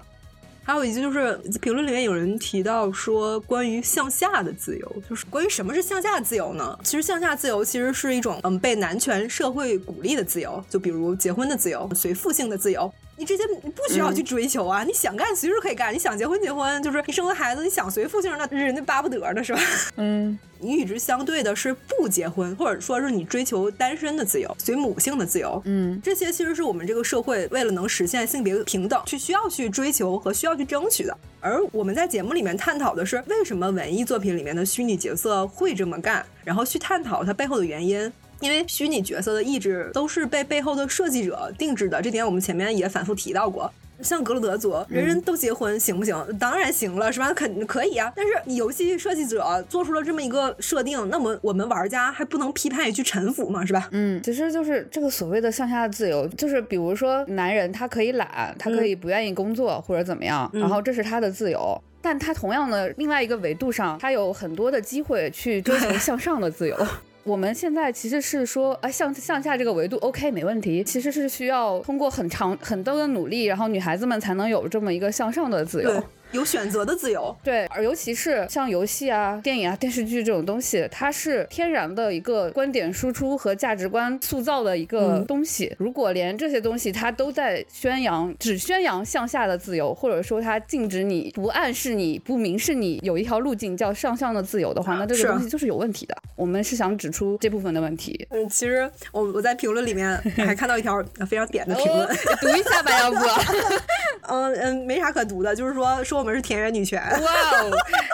还有一句就是评论里面有人提到说，关于向下的自由，就是关于什么是向下自由呢？其实向下自由其实是一种嗯被男权社会鼓励的自由，就比如结婚的自由、随父性的自由。你这些你不需要去追求啊，你想干随时可以干，你想结婚结婚，就是你生个孩子，你想随父姓，那人家巴不得呢，是吧？嗯，你与之相对的是不结婚，或者说是你追求单身的自由，随母性的自由。嗯，这些其实是我们这个社会为了能实现性别平等，去需要去追求和需要去争取的。而我们在节目里面探讨的是，为什么文艺作品里面的虚拟角色会这么干，然后去探讨它背后的原因。因为虚拟角色的意志都是被背后的设计者定制的，这点我们前面也反复提到过。像格鲁德族，人人都结婚行不行？当然行了，是吧？肯可以啊。但是你游戏设计者做出了这么一个设定，那么我们玩家还不能批判你去臣服吗？是吧？嗯，其实就是这个所谓的向下的自由，就是比如说男人他可以懒，他可以不愿意工作或者怎么样，然后这是他的自由。但他同样的另外一个维度上，他有很多的机会去追求向上的自由。我们现在其实是说，啊，向向下这个维度 OK 没问题，其实是需要通过很长很多的努力，然后女孩子们才能有这么一个向上的自由。有选择的自由，对，而尤其是像游戏啊、电影啊、电视剧这种东西，它是天然的一个观点输出和价值观塑造的一个东西。如果连这些东西它都在宣扬，只宣扬向下的自由，或者说它禁止你不暗示你不明示你有一条路径叫上向的自由的话，那这个东西就是有问题的。我们是想指出这部分的问题。嗯，其实我我在评论里面 还看到一条非常点的评论，读一下吧，要不？嗯嗯，没啥可读的，就是说说我们是田园女权。哇哦，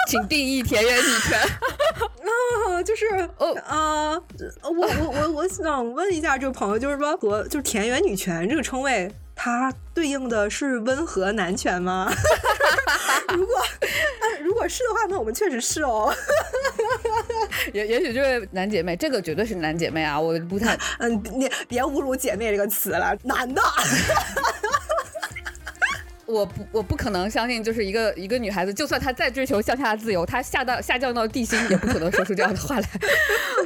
请定义田园女权。啊，就是哦啊，我我我我想问一下这个朋友，就是说和就是田园女权这个称谓，它对应的是温和男权吗？如果如果是的话，那我们确实是哦。也也许这位男姐妹，这个绝对是男姐妹啊，我不太嗯，你别侮辱姐妹这个词了，男的。我不，我不可能相信，就是一个一个女孩子，就算她再追求向下的自由，她下到下降到地心，也不可能说出这样的话来。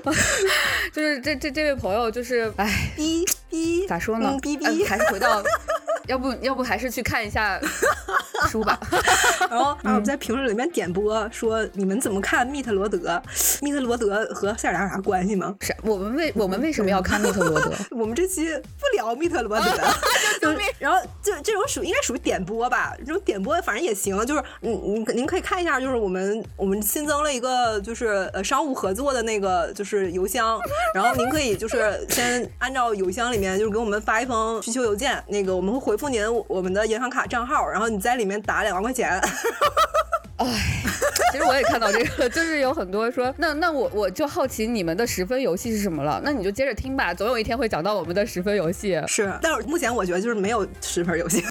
就是这这这位朋友，就是哎，逼逼咋说呢？逼逼，还是回到，要不要不还是去看一下书吧。然后啊，我们在评论里面点播说，你们怎么看密特罗德？密特罗德和塞尔达有啥关系吗？是我们为我们为什么要看密特罗德？我们这期不聊密特罗德。然后就这种属应该属于点播吧，这种点播反正也行，就是嗯您您可以看一下，就是我们我们新增了一个就是呃商务合作的那个就是邮箱，然后您可以就是先按照邮箱里面就是给我们发一封需求邮件，那个我们会回复您我们的银行卡账号，然后你在里面打两万块钱。哎，其实我也看到这个，就是有很多说，那那我我就好奇你们的十分游戏是什么了？那你就接着听吧，总有一天会讲到我们的十分游戏。是，但是目前我觉得就是没有十分游戏。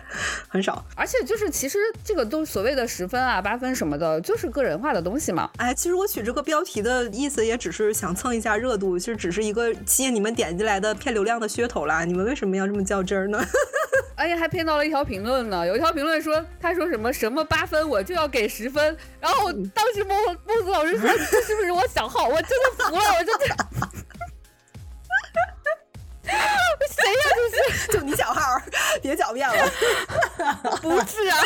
很少，而且就是其实这个都所谓的十分啊、八分什么的，就是个人化的东西嘛。哎，其实我取这个标题的意思也只是想蹭一下热度，其实只是一个吸引你们点进来的骗流量的噱头啦。你们为什么要这么较真儿呢？而且，还骗到了一条评论呢，有一条评论说，他说什么什么八分我就要给十分，然后当时孟孟子老师说这是不是我小号？我真的服了，我真的。谁呀？这是就你小号，别狡辩了。不是啊，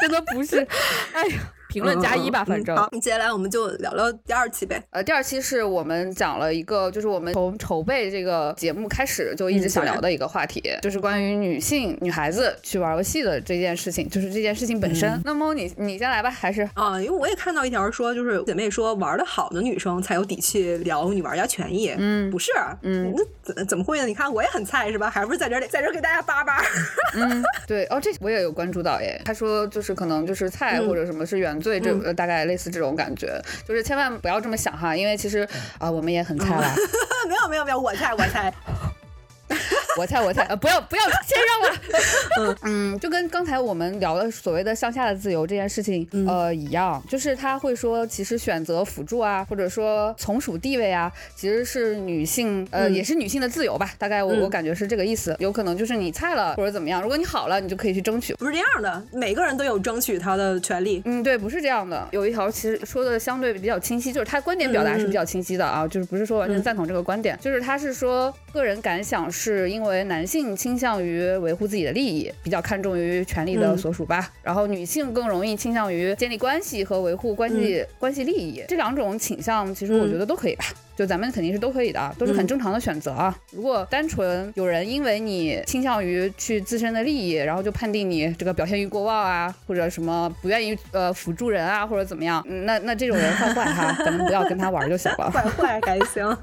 真的不是。哎呀，评论加一吧，反正。好，接下来我们就聊聊第二期呗。呃，第二期是我们讲了一个，就是我们从筹备这个节目开始就一直想聊的一个话题，就是关于女性女孩子去玩游戏的这件事情，就是这件事情本身。那么你你先来吧，还是啊？因为我也看到一条说，就是姐妹说玩的好的女生才有底气聊女玩家权益。嗯，不是，嗯，那怎怎么会呢？你看我也很菜是吧？还不是在这里在这给大家叭叭。嗯，对哦，这我也有关注到耶。他说就是可能就是菜或者什么是原罪，这大概类似这种感觉，就是千万不要这么想哈，因为其实啊我们也很菜了。没有没有没有，我菜我菜。我猜，我猜，呃，不要，不要谦让了。嗯嗯，就跟刚才我们聊的所谓的向下的自由这件事情，呃，一样，就是他会说，其实选择辅助啊，或者说从属地位啊，其实是女性，呃，也是女性的自由吧。大概我我感觉是这个意思。有可能就是你菜了或者怎么样，如果你好了，你就可以去争取。不是这样的，每个人都有争取他的权利。嗯，对，不是这样的。有一条其实说的相对比较清晰，就是他观点表达是比较清晰的啊，就是不是说完全赞同这个观点，就是他是说个人感想是因为男性。倾向于维护自己的利益，比较看重于权力的所属吧。然后女性更容易倾向于建立关系和维护关系关系利益。这两种倾向，其实我觉得都可以吧。就咱们肯定是都可以的，都是很正常的选择啊。如果单纯有人因为你倾向于去自身的利益，然后就判定你这个表现欲过旺啊，或者什么不愿意呃辅助人啊，或者怎么样，那那这种人坏坏哈，咱们不要跟他玩就行了。坏坏还行。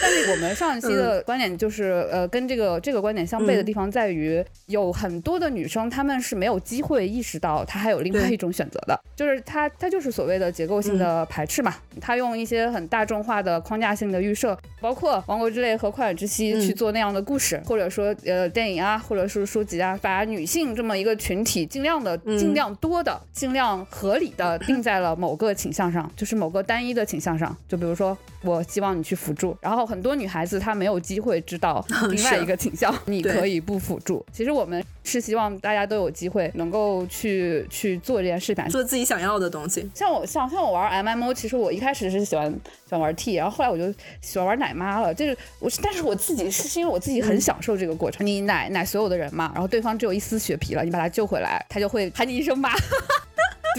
但是我们上一期的观点就是，呃，跟这个这个观点相悖的地方在于，有很多的女生她们是没有机会意识到她还有另外一种选择的，就是她她就是所谓的结构性的排斥嘛，她用一些很大众化的框架性的预设，包括《王国之泪》和《快乐之息》去做那样的故事，或者说呃电影啊，或者是书籍啊，把女性这么一个群体尽量的、尽量多的、尽量合理的 定在了某个倾向上，就是某个单一的倾向上，就比如说我希望你去辅助，然后。很多女孩子她没有机会知道 另外一个倾向，你可以不辅助。其实我们是希望大家都有机会能够去去做这件事情，做自己想要的东西。像我像像我玩 M M O，其实我一开始是喜欢喜欢玩 T，然后后来我就喜欢玩奶妈了。就是我，但是我自己是是因为我自己很享受这个过程。你奶奶所有的人嘛，然后对方只有一丝血皮了，你把他救回来，他就会喊你一声妈。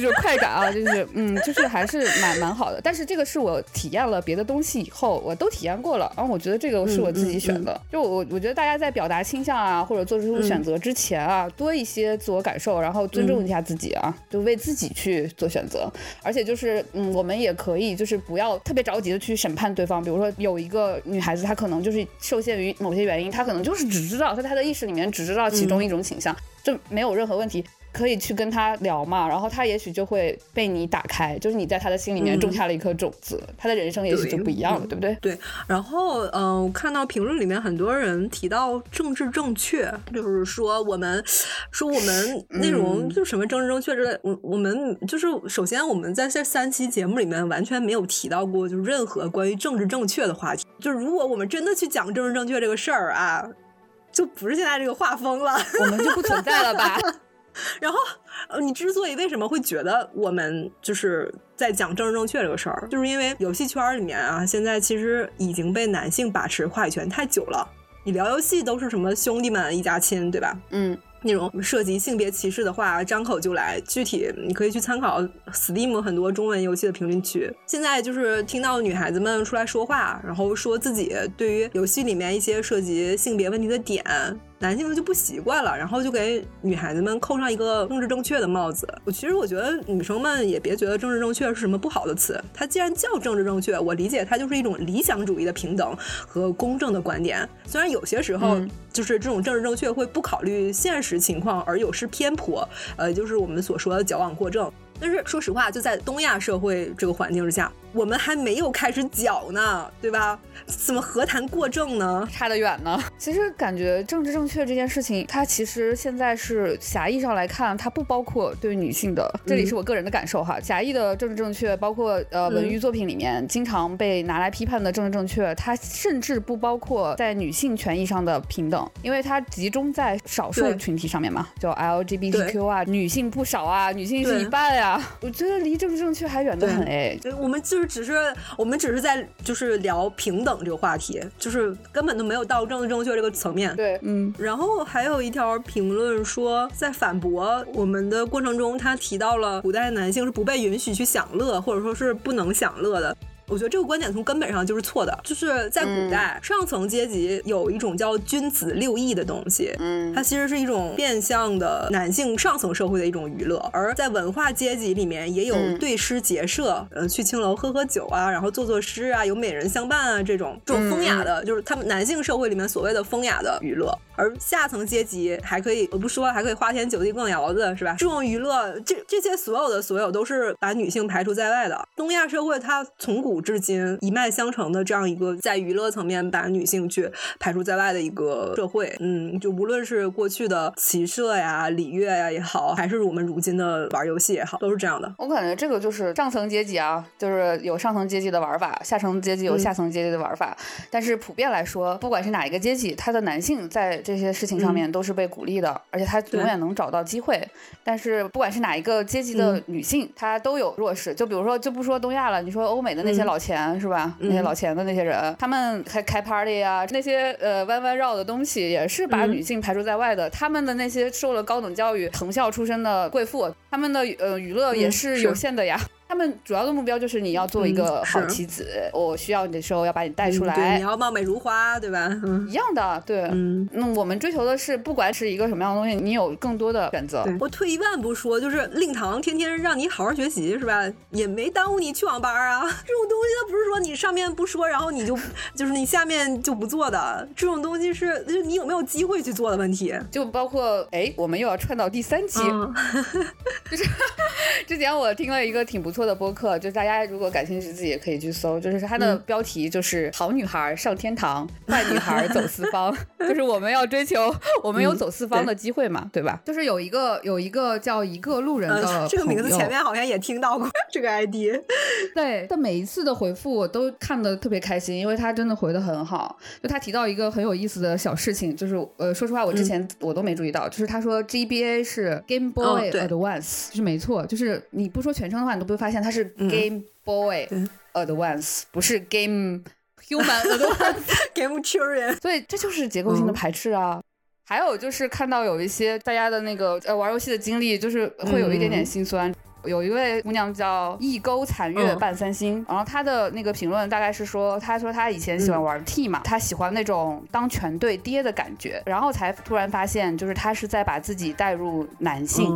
这种快感啊，就是嗯，就是还是蛮蛮好的。但是这个是我体验了别的东西以后，我都体验过了，然后我觉得这个是我自己选的。就我我觉得大家在表达倾向啊，或者做出选择之前啊，多一些自我感受，然后尊重一下自己啊，就为自己去做选择。而且就是嗯，我们也可以就是不要特别着急的去审判对方。比如说有一个女孩子，她可能就是受限于某些原因，她可能就是只知道在她的意识里面只知道其中一种倾向，这没有任何问题。可以去跟他聊嘛，然后他也许就会被你打开，就是你在他的心里面种下了一颗种子，他的人生也许就不一样了，对不对？对。然后，嗯，我看到评论里面很多人提到政治正确，就是说我们说我们内容就什么政治正确之类，我我们就是首先我们在这三期节目里面完全没有提到过就任何关于政治正确的话题。就是如果我们真的去讲政治正确这个事儿啊，就不是现在这个画风了，我们就不存在了吧？然后，呃，你之所以为什么会觉得我们就是在讲政治正确这个事儿，就是因为游戏圈里面啊，现在其实已经被男性把持话语权太久了。你聊游戏都是什么兄弟们一家亲，对吧？嗯。那种涉及性别歧视的话，张口就来。具体你可以去参考 Steam 很多中文游戏的评论区。现在就是听到女孩子们出来说话，然后说自己对于游戏里面一些涉及性别问题的点，男性们就不习惯了，然后就给女孩子们扣上一个政治正确的帽子。我其实我觉得女生们也别觉得政治正确是什么不好的词，它既然叫政治正确，我理解它就是一种理想主义的平等和公正的观点。虽然有些时候就是这种政治正确会不考虑现实。情况而有失偏颇，呃，就是我们所说的矫枉过正。但是说实话，就在东亚社会这个环境之下。我们还没有开始搅呢，对吧？怎么何谈过正呢？差得远呢。其实感觉政治正确这件事情，它其实现在是狭义上来看，它不包括对女性的。这里是我个人的感受哈。狭义的政治正确，包括呃文娱作品里面经常被拿来批判的政治正确，它甚至不包括在女性权益上的平等，因为它集中在少数群体上面嘛，就 LGBTQ 啊，女性不少啊，女性是一半呀。我觉得离政治正确还远得很我们就。就是只是我们只是在就是聊平等这个话题，就是根本都没有到政治正确这个层面。对，嗯。然后还有一条评论说，在反驳我们的过程中，他提到了古代男性是不被允许去享乐，或者说是不能享乐的。我觉得这个观点从根本上就是错的，就是在古代上层阶级有一种叫君子六艺的东西，嗯，它其实是一种变相的男性上层社会的一种娱乐，而在文化阶级里面也有对诗结社，呃，去青楼喝喝酒啊，然后作作诗啊，有美人相伴啊，这种这种风雅的，就是他们男性社会里面所谓的风雅的娱乐。而下层阶级还可以，我不说还可以花天酒地逛窑子，是吧？这种娱乐，这这些所有的所有都是把女性排除在外的。东亚社会它从古至今一脉相承的这样一个在娱乐层面把女性去排除在外的一个社会。嗯，就无论是过去的骑射呀、礼乐呀也好，还是我们如今的玩游戏也好，都是这样的。我感觉这个就是上层阶级啊，就是有上层阶级的玩法，下层阶级有下层阶级的玩法。但是普遍来说，不管是哪一个阶级，他的男性在这些事情上面都是被鼓励的，而且他永远能找到机会。但是不管是哪一个阶级的女性，她都有弱势。就比如说，就不说东亚了，你说欧美的那些老钱是吧？那些老钱的那些人，他们还开 party 啊，那些呃弯弯绕的东西，也是把女性排除在外的。他们的那些受了高等教育、藤校出身的贵妇，他们的呃娱乐也是有限的呀。他们主要的目标就是你要做一个好妻子，我需要你的时候要把你带出来，你要貌美如花，对吧？一样的，对。嗯，那我们追求的是，不管是一个什么样的东西，你有更多的选择。我退一万步说，就是令堂天天让你好好学习，是吧？也没耽误你去网吧啊。这种东西它不是说你上面不说，然后你就 就是你下面就不做的。这种东西是就是你有没有机会去做的问题。就包括哎，我们又要串到第三期，就是之前我听了一个挺不错。错的播客，就大家如果感兴趣，自己也可以去搜。就是它的标题就是“好女孩上天堂，坏女孩走四方 ”。就是我们要追求，我们有走四方的机会嘛，对吧？就是有一个有一个叫一个路人的这个名字，前面好像也听到过 这个 ID。对，但每一次的回复我都看的特别开心，因为他真的回的很好。就他提到一个很有意思的小事情，就是呃，说实话，我之前我都没注意到，就是他说 GBA 是 Game Boy Advance，是没错，就是你不说全称的话，你都不会发。发现它是 Game Boy Advance，不是 Game Human Advance，Game Children，所以这就是结构性的排斥啊。还有就是看到有一些大家的那个呃玩游戏的经历，就是会有一点点心酸。有一位姑娘叫一钩残月半三星，然后她的那个评论大概是说，她说她以前喜欢玩 T 嘛，她喜欢那种当全队爹的感觉，然后才突然发现，就是她是在把自己带入男性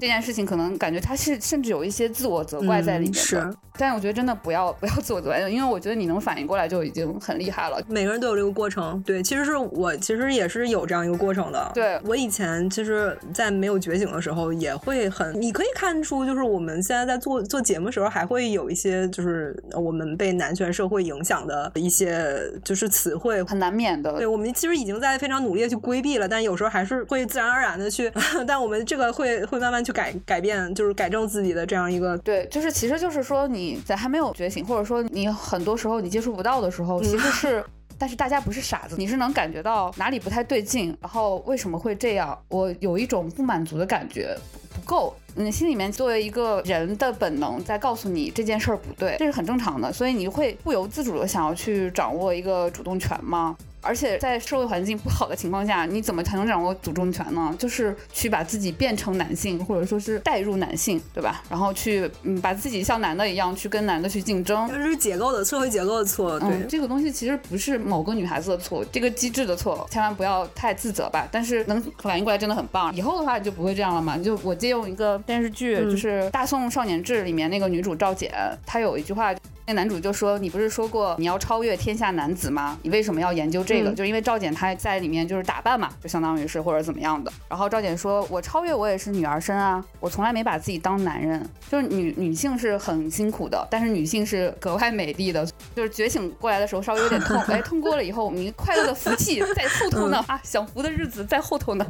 这件事情，可能感觉她是甚至有一些自我责怪在里面是。但我觉得真的不要不要自我责怪，因为我觉得你能反应过来就已经很厉害了。每个人都有这个过程，对，其实是我其实也是有这样一个过程的。对我以前其实，在没有觉醒的时候，也会很，你可以看出，就是我们现在在做做节目的时候，还会有一些就是我们被男权社会影响的一些就是词汇，很难免的。对我们其实已经在非常努力的去规避了，但有时候还是会自然而然的去，但我们这个会会慢慢去改改变，就是改正自己的这样一个。对，就是其实就是说。你在还没有觉醒，或者说你很多时候你接触不到的时候，其实是，但是大家不是傻子，你是能感觉到哪里不太对劲，然后为什么会这样？我有一种不满足的感觉，不够。你心里面作为一个人的本能在告诉你这件事儿不对，这是很正常的，所以你会不由自主的想要去掌握一个主动权吗？而且在社会环境不好的情况下，你怎么才能掌握主动权呢？就是去把自己变成男性，或者说是代入男性，对吧？然后去嗯，把自己像男的一样去跟男的去竞争。这是结构的社会结构的错。对，这个东西其实不是某个女孩子的错，这个机制的错，千万不要太自责吧。但是能反应过来真的很棒。以后的话就不会这样了嘛。就我借用一个电视剧，就是《大宋少年志》里面那个女主赵简，她有一句话。那男主就说：“你不是说过你要超越天下男子吗？你为什么要研究这个？就因为赵简她在里面就是打扮嘛，就相当于是或者怎么样的。然后赵简说：我超越我也是女儿身啊，我从来没把自己当男人。就是女女性是很辛苦的，但是女性是格外美丽的。就是觉醒过来的时候稍微有点痛，哎，痛过了以后，我们快乐的福气在后头呢啊，享福的日子在后头呢。”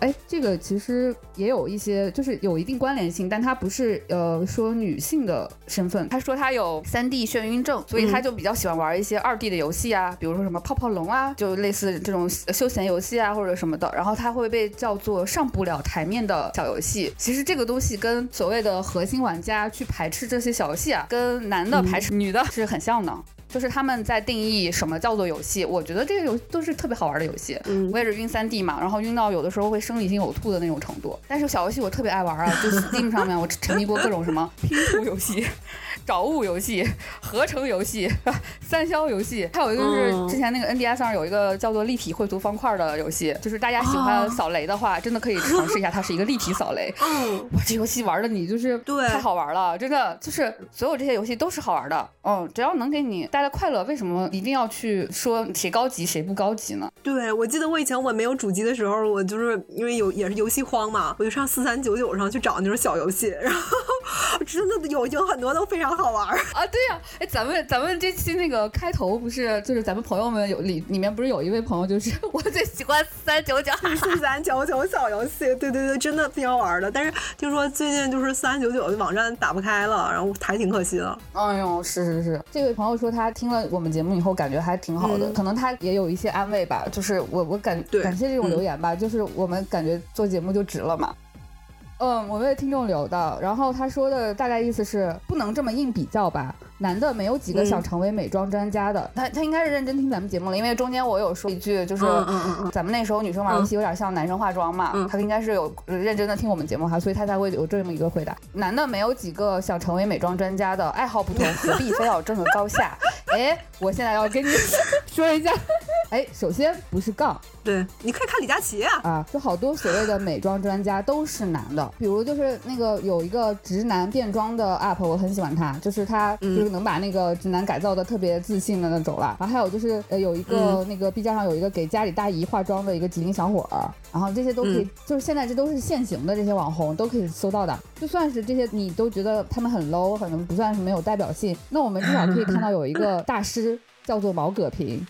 哎，这个其实也有一些，就是有一定关联性，但它不是呃说女性的身份。他说他有三 D 眩晕症，所以他就比较喜欢玩一些二 D 的游戏啊，比如说什么泡泡龙啊，就类似这种休闲游戏啊或者什么的。然后他会被叫做上不了台面的小游戏。其实这个东西跟所谓的核心玩家去排斥这些小游戏啊，跟男的排斥女的是很像的。就是他们在定义什么叫做游戏，我觉得这个游都是特别好玩的游戏。嗯我也是晕三 D 嘛，然后晕到有的时候会生理性呕吐的那种程度。但是小游戏我特别爱玩啊，就 Steam 上面我沉迷过各种什么拼图游戏、找物游戏、合成游戏、三消游戏，还有一个就是嗯之前那个 NDS 上有一个叫做立体绘图方块的游戏，就是大家喜欢哦扫雷的话，真的可以尝试一下，它是一个立体扫雷。嗯，哇，这游戏玩的你就是对太好玩了，真的就是所有这些游戏都是好玩的，嗯，只要能给你带来快乐，为什么一定要去说谁高级谁不高级呢？对，我记得我以前我没有主机的时候，我就是因为有也是游戏荒嘛，我就上四三九九上去找那种小游戏，然后真的有有很多都非常好玩儿。啊，对呀、哎，咱们咱们这期那个开头不是就是咱们朋友们有里里面不是有一位朋友就是 我最喜欢三九九，四 三九九小游戏，对对对，真的挺好玩的。但是听说最近就是四三九九的网站打不开了，然后还挺可惜的。哎呦，是是是，这位朋友说他听了我们节目以后感觉还挺好的，嗯可能他也有一些安慰吧。就是我我感对感谢这种嗯留言吧，就是我们感觉做节目就值了嘛。嗯，我为听众留的，然后他说的大概意思是不能这么硬比较吧。男的没有几个嗯想成为美妆专家的，他他应该是认真听咱们节目了，因为中间我有说一句，就是、嗯嗯嗯嗯咱们那时候女生玩游戏有点像男生化妆嘛，嗯他应该是有认真的听我们节目哈，所以他才会有这么一个回答。男的没有几个想成为美妆专家的，爱好不同，何必非要争个高下？哎，我现在要跟你 说一下，哎，首先不是杠，对，你可以看李佳琦啊。啊，就好多所谓的美妆专家都是男的，比如就是那个有一个直男变装的 UP，我很喜欢他，就是他嗯就是能把那个直男改造的特别自信的那种了。然后还有就是呃有一个、那个 B 站上有一个给家里大姨化妆的一个吉林小伙儿，然后这些都可以，嗯就是现在这都是现行的这些网红都可以搜到的。就算是这些你都觉得他们很 low，可能不算是没有代表性，那我们至少可以看到有一个大师。叫做毛戈平，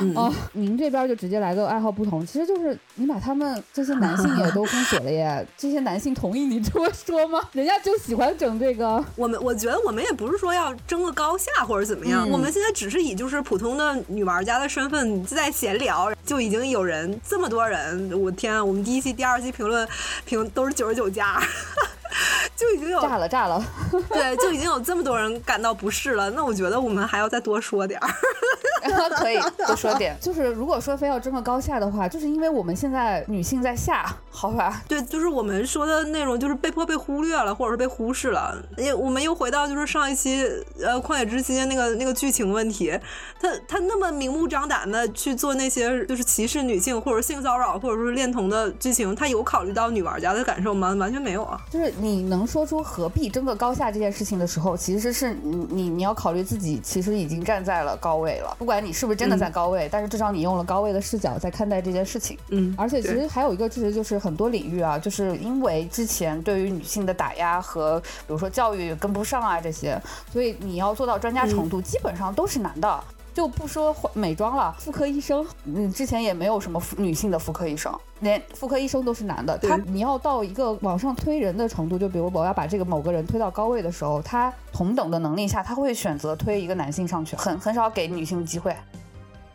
嗯 哦，您这边就直接来个爱好不同，其实就是你把他们这些男性也都封锁了耶。这些男性同意你这么说吗？人家就喜欢整这个。我们我觉得我们也不是说要争个高下或者怎么样，嗯我们现在只是以就是普通的女玩家的身份在闲聊，就已经有人这么多人，我天啊！我们第一期、第二期评论评都是九十九加，就已经有炸了炸了！对，就已经有这么多人感到不适了。那我觉得我们还要再多说点儿。可以多说点，就是如果说非要争个高下的话，就是因为我们现在女性在下，好吧？对，就是我们说的内容，就是被迫被忽略了，或者是被忽视了。也我们又回到就是上一期呃《旷野之息》那个那个剧情问题，他他那么明目张胆的去做那些就是歧视女性或者性骚扰或者是恋童的剧情，他有考虑到女玩家的感受吗？完全没有啊。就是你能说出何必争个高下这件事情的时候，其实是你你你要考虑自己其实已经站在了高位了，不管你是不是真的在高位，但是至少你用了高位的视角在看待这件事情。嗯，而且其实还有一个，事实就是很多领域啊，就是因为之前对于女性的打压和比如说教育跟不上啊这些，所以你要做到专家程度，基本上都是男的。就不说化美妆了，妇科医生，嗯，之前也没有什么女性的妇科医生，连妇科医生都是男的。他你要到一个往上推人的程度，就比如我要把这个某个人推到高位的时候，他同等的能力下，他会选择推一个男性上去，很很少给女性机会。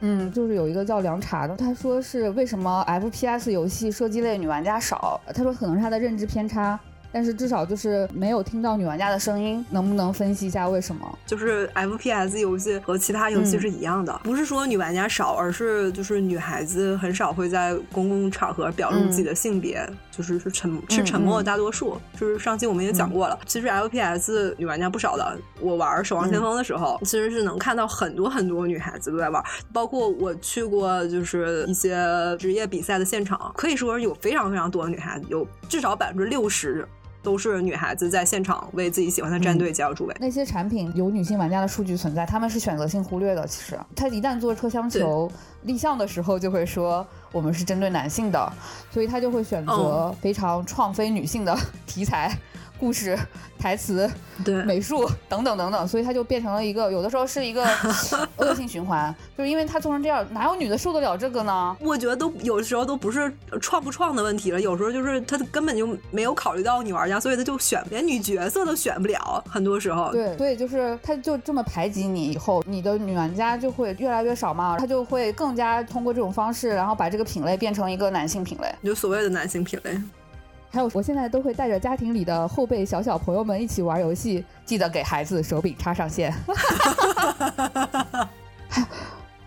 嗯，就是有一个叫凉茶的，他说是为什么 FPS 游戏射击类女玩家少？他说可能是他的认知偏差，但是至少就是没有听到女玩家的声音，能不能分析一下为什么？就是 FPS 游戏和其他游戏嗯是一样的，不是说女玩家少，而是就是女孩子很少会在公共场合表露自己的性别，就是是沉是沉默的大多数。就是上期我们也讲过了，其实 FPS 女玩家不少的。我玩《守望先锋》的时候，其实是能看到很多很多女孩子都在玩，包括我去过就是一些职业比赛的现场，可以说有非常非常多的女孩子，有至少百分之六十。都是女孩子在现场为自己喜欢的战队加油助威。那些产品有女性玩家的数据存在，他们是选择性忽略的。其实，他一旦做车厢球立项的时候，就会说我们是针对男性的，所以他就会选择非常创非女性的 题材。故事、台词、对美术等等等等，所以它就变成了一个有的时候是一个 恶性循环，就是因为它做成这样，哪有女的受得了这个呢？我觉得都有时候都不是创不创的问题了，有时候就是他根本就没有考虑到女玩家，所以他就选连女角色都选不了，很多时候。对，所以就是他就这么排挤你以后，你的女玩家就会越来越少嘛，他就会更加通过这种方式，然后把这个品类变成一个男性品类。就所谓的男性品类。还有，我现在都会带着家庭里的后辈小小朋友们一起玩游戏，记得给孩子手柄插上线。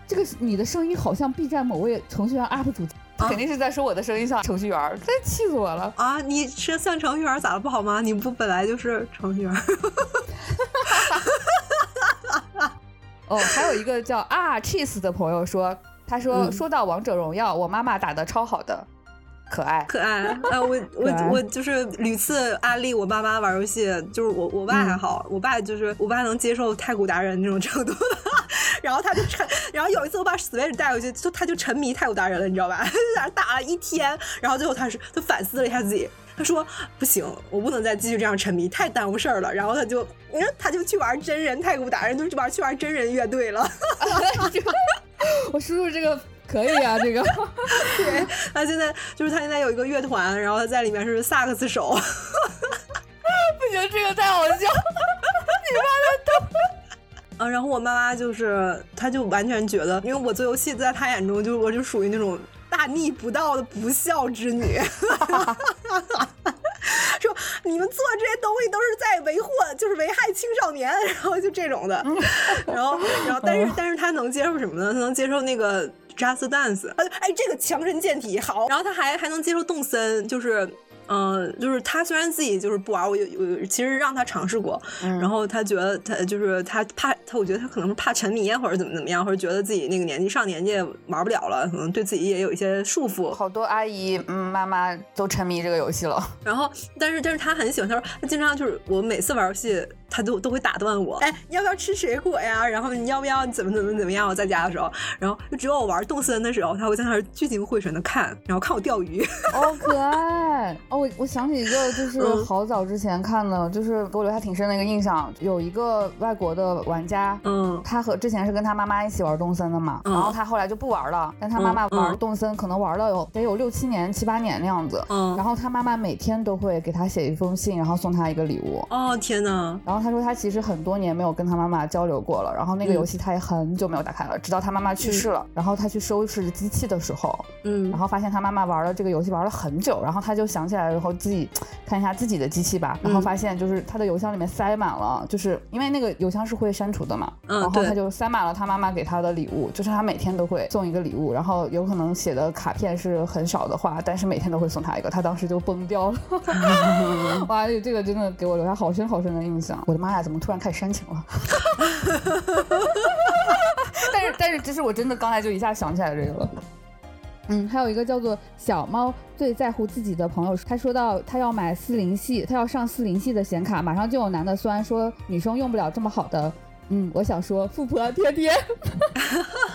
这个你的声音好像 B 站某位程序员 UP 主，肯定是在说我的声音像程序员，真气死我了啊！你是像程序员咋了不好吗？你不本来就是程序员。哦，还有一个叫啊 cheese 的朋友说，他说、嗯说到王者荣耀，我妈妈打的超好的，可爱。可爱啊！我 我我就是屡次安利我爸妈玩游戏，就是我我爸还好，我爸就是我爸能接受太古达人那种程度的，然后他就沉，然后有一次我把 Switch 带回去，就他就沉迷太古达人了，你知道吧？就在那打了一天，然后最后他是他反思了一下自己。他说：“不行，我不能再继续这样沉迷，太耽误事儿了。”然后他就，你看，他就去玩真人太古达人，就玩去玩真人乐队了。我叔叔这个可以啊，这个 对他现在就是他现在有一个乐团，然后他在里面是萨克斯手。不行，这个太好笑。你妈的都啊，然后我妈妈就是，她就完全觉得，因为我做游戏，在她眼中，就是我就属于那种大逆不道的不孝之女。说你们做这些东西都是在维护，就是危害青少年，然后就这种的。然后，然后，但是，但是他能接受什么呢？他能接受那个 Just Dance，哎，哎这个强身健体好。然后他还还能接受动森，就是。嗯，就是他虽然自己就是不玩，我有有其实让他尝试过，嗯然后他觉得他就是他怕他，我觉得他可能是怕沉迷啊，或者怎么怎么样，或者觉得自己那个年纪上年纪玩不了了，可能对自己也有一些束缚。好多阿姨、嗯妈妈都沉迷这个游戏了。然后，但是但是他很喜欢，他说他经常就是我每次玩游戏，他都都会打断我，哎，你要不要吃水果呀？然后你要不要怎么怎么怎么样？我在家的时候，然后就只有我玩动森的时候，他会在那儿聚精会神的看，然后看我钓鱼。好可爱哦！我我想起一个，就 是嗯好早之前看的，就是给我留下挺深的一个印象。有一个外国的玩家，嗯他和之前是跟他妈妈一起玩动森的嘛，嗯然后他后来就不玩了，但他妈妈玩动森可能玩了有得有六七年、七八年那样子。嗯然后他妈妈每天都会给他写一封信，然后送他一个礼物。哦天哪！然后他说他其实很多年没有跟他妈妈交流过了，然后那个嗯。游戏他也很久没有打开了，直到他妈妈去世了，然后他去收拾机器的时候，嗯。然后发现他妈妈玩了这个游戏玩了很久，然后他就想起来，然后自己看一下自己的机器吧，然后嗯发现就是他的邮箱里面塞满了，就是因为那个邮箱是会删除的嘛，嗯然后他就塞满了他妈妈给他的礼物，就是他每天都会送一个礼物，然后有可能写的卡片是很少的话，但是每天都会送他一个，他当时就崩掉了，哇，这个真的给我留下好深好深的印象，我的妈呀，怎么突然开始煽情了？但 是但是，这是我真的刚才就一下想起来这个了。嗯，还有一个叫做小猫最在乎自己的朋友，他说到他要买四零系，他要上四零系的显卡，马上就有男的酸说女生用不了这么好的。嗯，我想说富婆贴贴，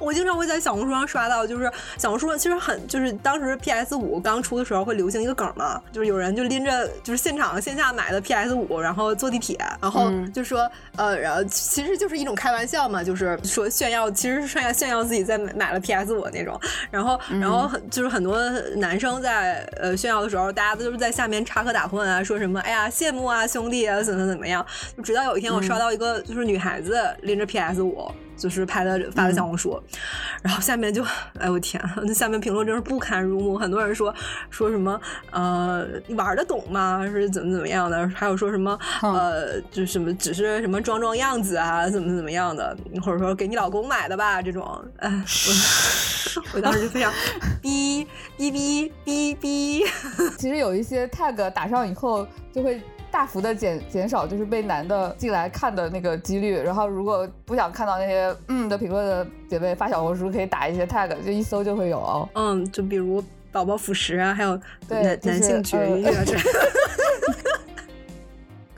我经常会在小红书上刷到，就是小红书其实很就是当时 PS 五刚出的时候会流行一个梗嘛，就是有人就拎着就是现场线下买的 PS 五，然后坐地铁，然后嗯。就说、呃，然后其实就是一种开玩笑嘛，就是说炫耀，其实是炫耀炫耀自己在买买了 PS 五那种，然后然后很就是很多男生在呃炫耀的时候，大家都是在下面插科打诨啊，说什么哎呀羡慕啊兄弟啊怎么怎么样，就直到有一天我刷到一个就是女孩子拎着 PS 五。就是拍的发的小红书，然后下面就，哎我天，那下面评论真是不堪入目，很多人说说什么呃你玩的懂吗？是怎么怎么样的？还有说什么呃就什么只是什么装装样子啊，怎么怎么样的，或者说给你老公买的吧这种，哎我 我当时就非常哔哔哔哔哔，其实有一些 tag 打上以后就会。大幅的减减少，就是被男的进来看的那个几率。然后，如果不想看到那些嗯的评论的姐妹发小红书，可以打一些 tag，就一搜就会有哦。嗯，就比如宝宝辅食啊，还有对男、就是男性绝育啊呃之类的。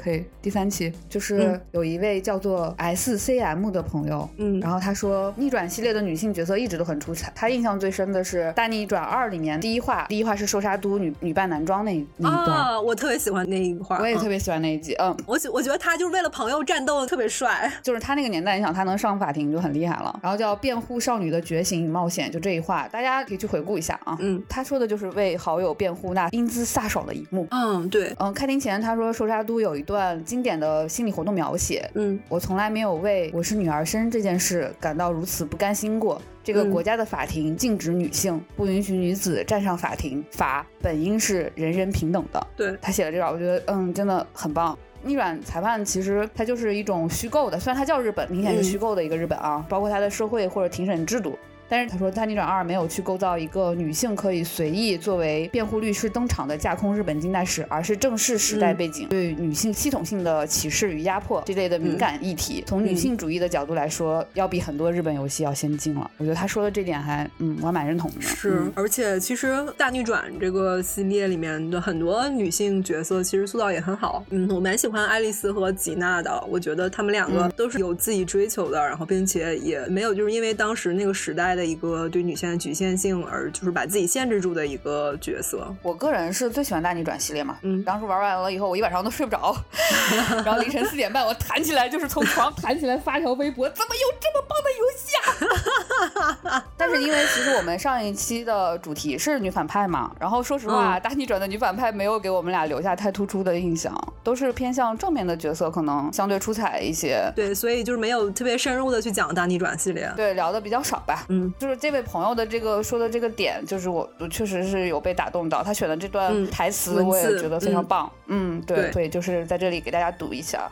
可以。第三期就是有一位叫做 S C M 的朋友，嗯然后他说逆转系列的女性角色一直都很出彩，他印象最深的是《大逆转二》里面第一话，第一话是寿沙都女女扮男装那那一段，啊，我特别喜欢那一块儿，嗯我也特别喜欢那一集，嗯。我喜我觉得他就是为了朋友战斗，特别帅。就是他那个年代，你想他能上法庭就很厉害了。然后叫《辩护少女的觉醒与冒险》，就这一话，大家可以去回顾一下啊。嗯，他说的就是为好友辩护那英姿飒爽的一幕。嗯，对，嗯，开庭前他说寿沙都有一段经典的心理活动描写，嗯我从来没有为我是女儿身这件事感到如此不甘心过。这个嗯国家的法庭禁止女性，不允许女子站上法庭，法本应是人人平等的。对，他写的这段，我觉得嗯，真的很棒。逆转裁判其实它就是一种虚构的，虽然它叫日本，明显是嗯虚构的一个日本啊，包括它的社会或者庭审制度。但是他说，大逆转二没有去构造一个女性可以随意作为辩护律师登场的架空日本近代史，而是正视时代嗯背景、对女性系统性的歧视与压迫这类的敏感议题。从女性主义的角度来说，要比很多日本游戏要先进了。我觉得他说的这点还，嗯，我还蛮认同的。是嗯，而且其实《大逆转》这个系列里面的很多女性角色，其实塑造也很好。嗯，我蛮喜欢爱丽丝和吉娜的，我觉得她们两个嗯都是有自己追求的，然后并且也没有就是因为当时那个时代的一个对女性的局限性而就是把自己限制住的一个角色。我个人是最喜欢大逆转系列嘛，嗯当时玩完了以后，我一晚上都睡不着，然后凌晨四点半我弹起来，就是从床弹起来发条微博，怎么有这么棒的游戏啊？但是因为其实我们上一期的主题是女反派嘛，然后说实话，嗯大逆转的女反派没有给我们俩留下太突出的印象，都是偏向正面的角色，可能相对出彩一些。对，所以就是没有特别深入的去讲《大逆转》系列。对，聊的比较少吧。嗯，就是这位朋友的这个说的这个点，就是我我确实是有被打动到，他选的这段嗯台词我也觉得非常嗯棒。嗯，对，对所以就是在这里给大家读一下。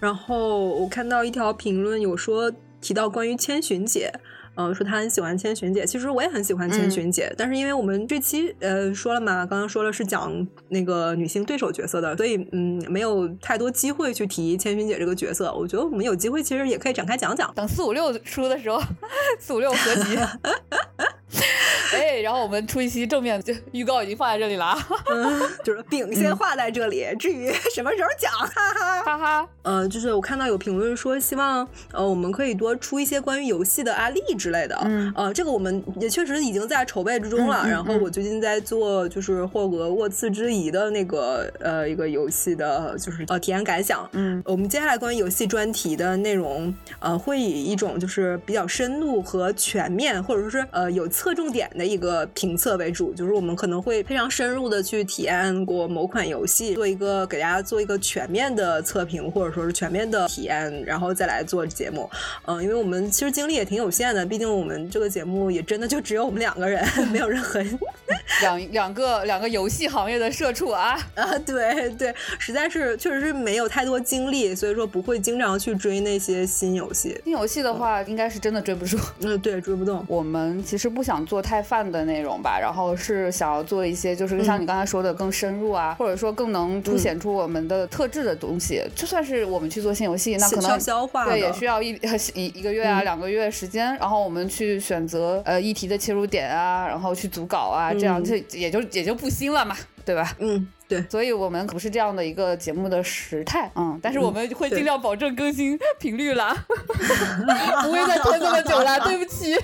然后我看到一条评论有说提到关于千寻姐。嗯，说他很喜欢千寻姐，其实我也很喜欢千寻姐，但是因为我们这期呃说了嘛，刚刚说了是讲那个女性对手角色的，所以嗯没有太多机会去提千寻姐这个角色。我觉得我们有机会其实也可以展开讲讲。等四五六出的时候，四五六合集。哎，然后我们出一期正面，就预告已经放在这里了啊，嗯，就是饼先画在这里，至于什么时候讲，哈哈。哈哈。呃，就是我看到有评论说，希望呃我们可以多出一些关于游戏的案例之类的。嗯呃，这个我们也确实已经在筹备之中了。然后我最近在做就是霍格沃茨之遗的那个呃一个游戏的，就是呃体验感想。嗯我们接下来关于游戏专题的内容，呃，会以一种就是比较深度和全面，或者说是呃有侧重点的一个评测为主。就是我们可能会非常深入的去体验过某款游戏，做一个给大家做一个全面的测评，或者说是全面的体验，然后再来做节目。嗯、因为我们其实精力也挺有限的，毕竟我们这个节目也真的就只有我们两个人，没有任何 两两个两个游戏行业的社畜啊，啊，对对，实在是确实是没有太多精力，所以说不会经常去追那些新游戏。新游戏的话，应该是真的追不住。嗯，对，追不动。我们其实不想做太泛的内容吧，然后是想要做一些就是像你刚才说的更深入啊，或者说更能凸显出我们的特质的东西。就算是我们去做新游戏，那可消能消化对也需要一 一一个月啊、嗯两个月时间，然后我们去选择呃议题的切入点啊，然后去组稿啊，这样嗯就也就也就不新了嘛，对吧？嗯，对，所以我们不是这样的一个节目的时态，嗯，但是我们会尽量保证更新频率啦，不会再拖这么久了，对不起，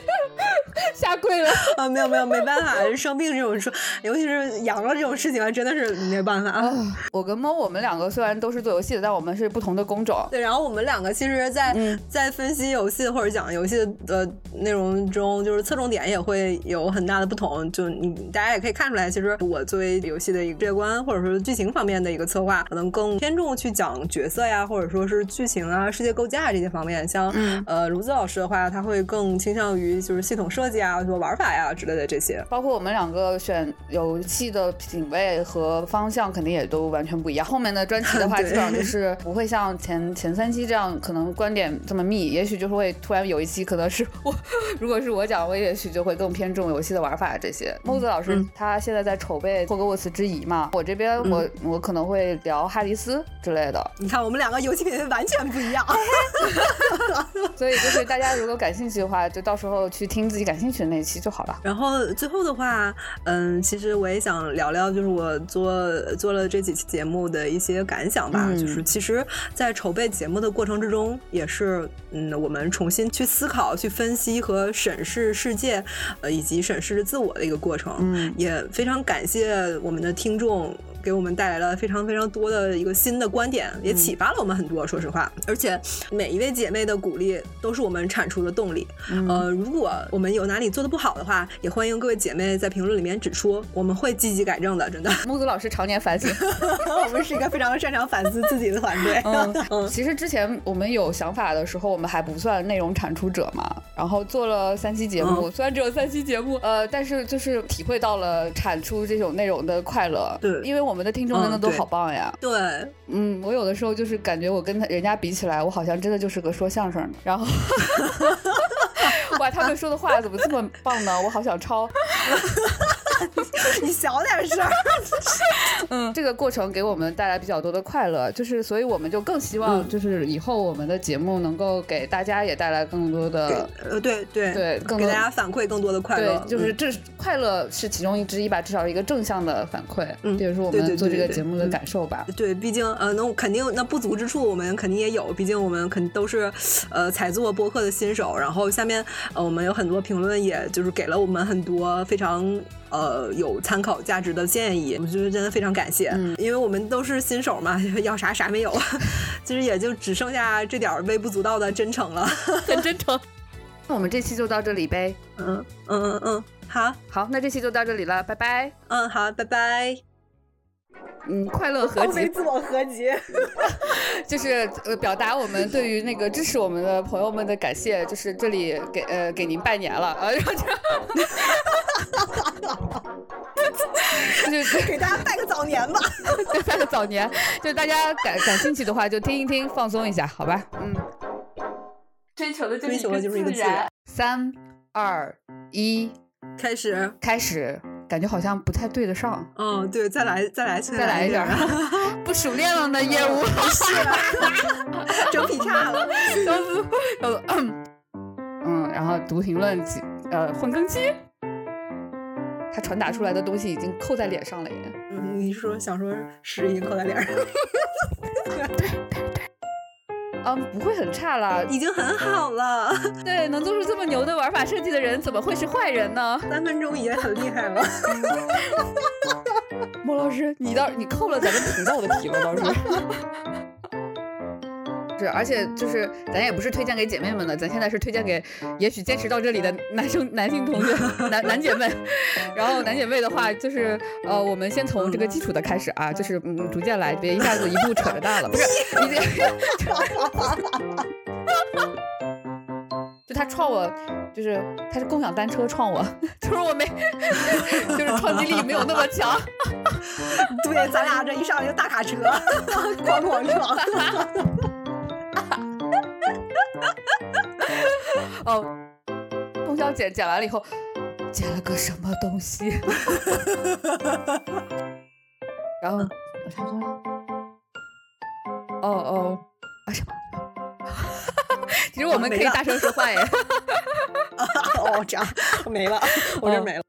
下跪了。啊，没有没有，没办法，生病这种事，尤其是阳了这种事情啊，真的是没办法。啊。我跟猫，我们两个虽然都是做游戏的，但我们是不同的工种。对，然后我们两个其实在，嗯在分析游戏或者讲游戏的内容中，就是侧重点也会有很大的不同。就你大家也可以看出来，其实我作为游戏的一个世界观或者说剧情方面的一个策划，可能更偏重去讲角色呀，或者说是剧情啊、世界构架这些方面。像、嗯呃卢子老师的话，他会更倾向于就是系统设计啊、什么玩法呀之类的这些。包括我们两个选游戏的品味和方向，肯定也都完全不一样。后面的专题的话，基本上就是不会像前前三期这样，可能观点这么密。也许就是会突然有一期，可能是我，如果是我讲，我也许就会更偏重游戏的玩法这些。孟子老师、嗯他现在在筹备霍格沃茨之遗嘛，我这边我、我可能会聊哈迪斯之类的。你看，我们两个游戏品味完全不一样。所以就是大家如果感兴趣的话，就到时候去听自己感感兴趣的那一期就好了。然后最后的话，嗯，其实我也想聊聊，就是我做做了这几期节目的一些感想吧。就是其实，在筹备节目的过程之中，也是嗯，我们重新去思考、去分析和审视世界，呃，以及审视自我的一个过程。嗯，也非常感谢我们的听众。给我们带来了非常非常多的一个新的观点，也启发了我们很多。说实话，而且每一位姐妹的鼓励都是我们产出的动力。呃，如果我们有哪里做的不好的话，也欢迎各位姐妹在评论里面指出，我们会积极改正的。真的，木子老师常年反省，我们是一个非常擅长反思自己的团队。嗯，其实之前我们有想法的时候，我们还不算内容产出者嘛。然后做了三期节目，虽然只有三期节目，呃，但是就是体会到了产出这种内容的快乐。对，因为我们的听众真的都好棒呀！对，嗯，我有的时候就是感觉我跟他人家比起来，我好像真的就是个说相声的。然后，哇，他们说的话怎么这么棒呢？我好想抄。你小点声。嗯，这个过程给我们带来比较多的快乐，就是所以我们就更希望，就是以后我们的节目能够给大家也带来更多的，呃，对对对，给大家反馈更多的快乐。对，就是这快乐是其中之一吧，至少是一个正向的反馈。嗯，这也是我们做这个节目的感受吧。对，毕竟呃，那肯定那不足之处我们肯定也有，毕竟我们肯都是呃才做播客的新手。然后下面呃，我们有很多评论，也就是给了我们很多非常。呃，有参考价值的建议，我觉得真的非常感谢，因为我们都是新手嘛，要啥啥没有，其实也就只剩下这点微不足道的真诚了，很真诚。那我们这期就到这里呗，嗯嗯嗯嗯，好。好，那这期就到这里了，拜拜。嗯，好，拜拜。嗯，快乐合集，自我合集，就是呃，表达我们对于那个支持我们的朋友们的感谢，就是这里给呃给您拜年了。啊，然后就就 给大家拜个早年吧，对，拜个早年，就大家感感兴趣的话就听一听，放松一下，好吧，嗯，追求的就是一个自然，三二一，开始，开始。感觉好像不太对得上。嗯，对，再来，再来，再来一点。不熟练了呢，业务。是，整劈叉了。嗯，然后读评论机，呃，混更机，它传达出来的东西已经扣在脸上了耶。嗯，你说想说屎已经扣在脸上。对对对。嗯，不会很差了，已经很好了。对，能做出这么牛的玩法设计的人，怎么会是坏人呢？三分钟也很厉害了。莫老师，你倒你扣了咱们频道的题了，倒是。是，而且就是咱也不是推荐给姐妹们的，咱现在是推荐给也许坚持到这里的男生、男性同学、男 男姐妹。然后男姐妹的话，就是呃，我们先从这个基础的开始啊，就是嗯，逐渐来，别一下子一步扯着大了。不是，就他创我，就是他是共享单车创我，就是我没，就是创击力没有那么强。对，咱俩这一上就大卡车，咣咣撞。哦，通宵剪剪完了以后，剪了个什么东西？然后我差不多了。哦哦，啊什么？其实我们可以大声说话耶。哦，这样没了，我这没了。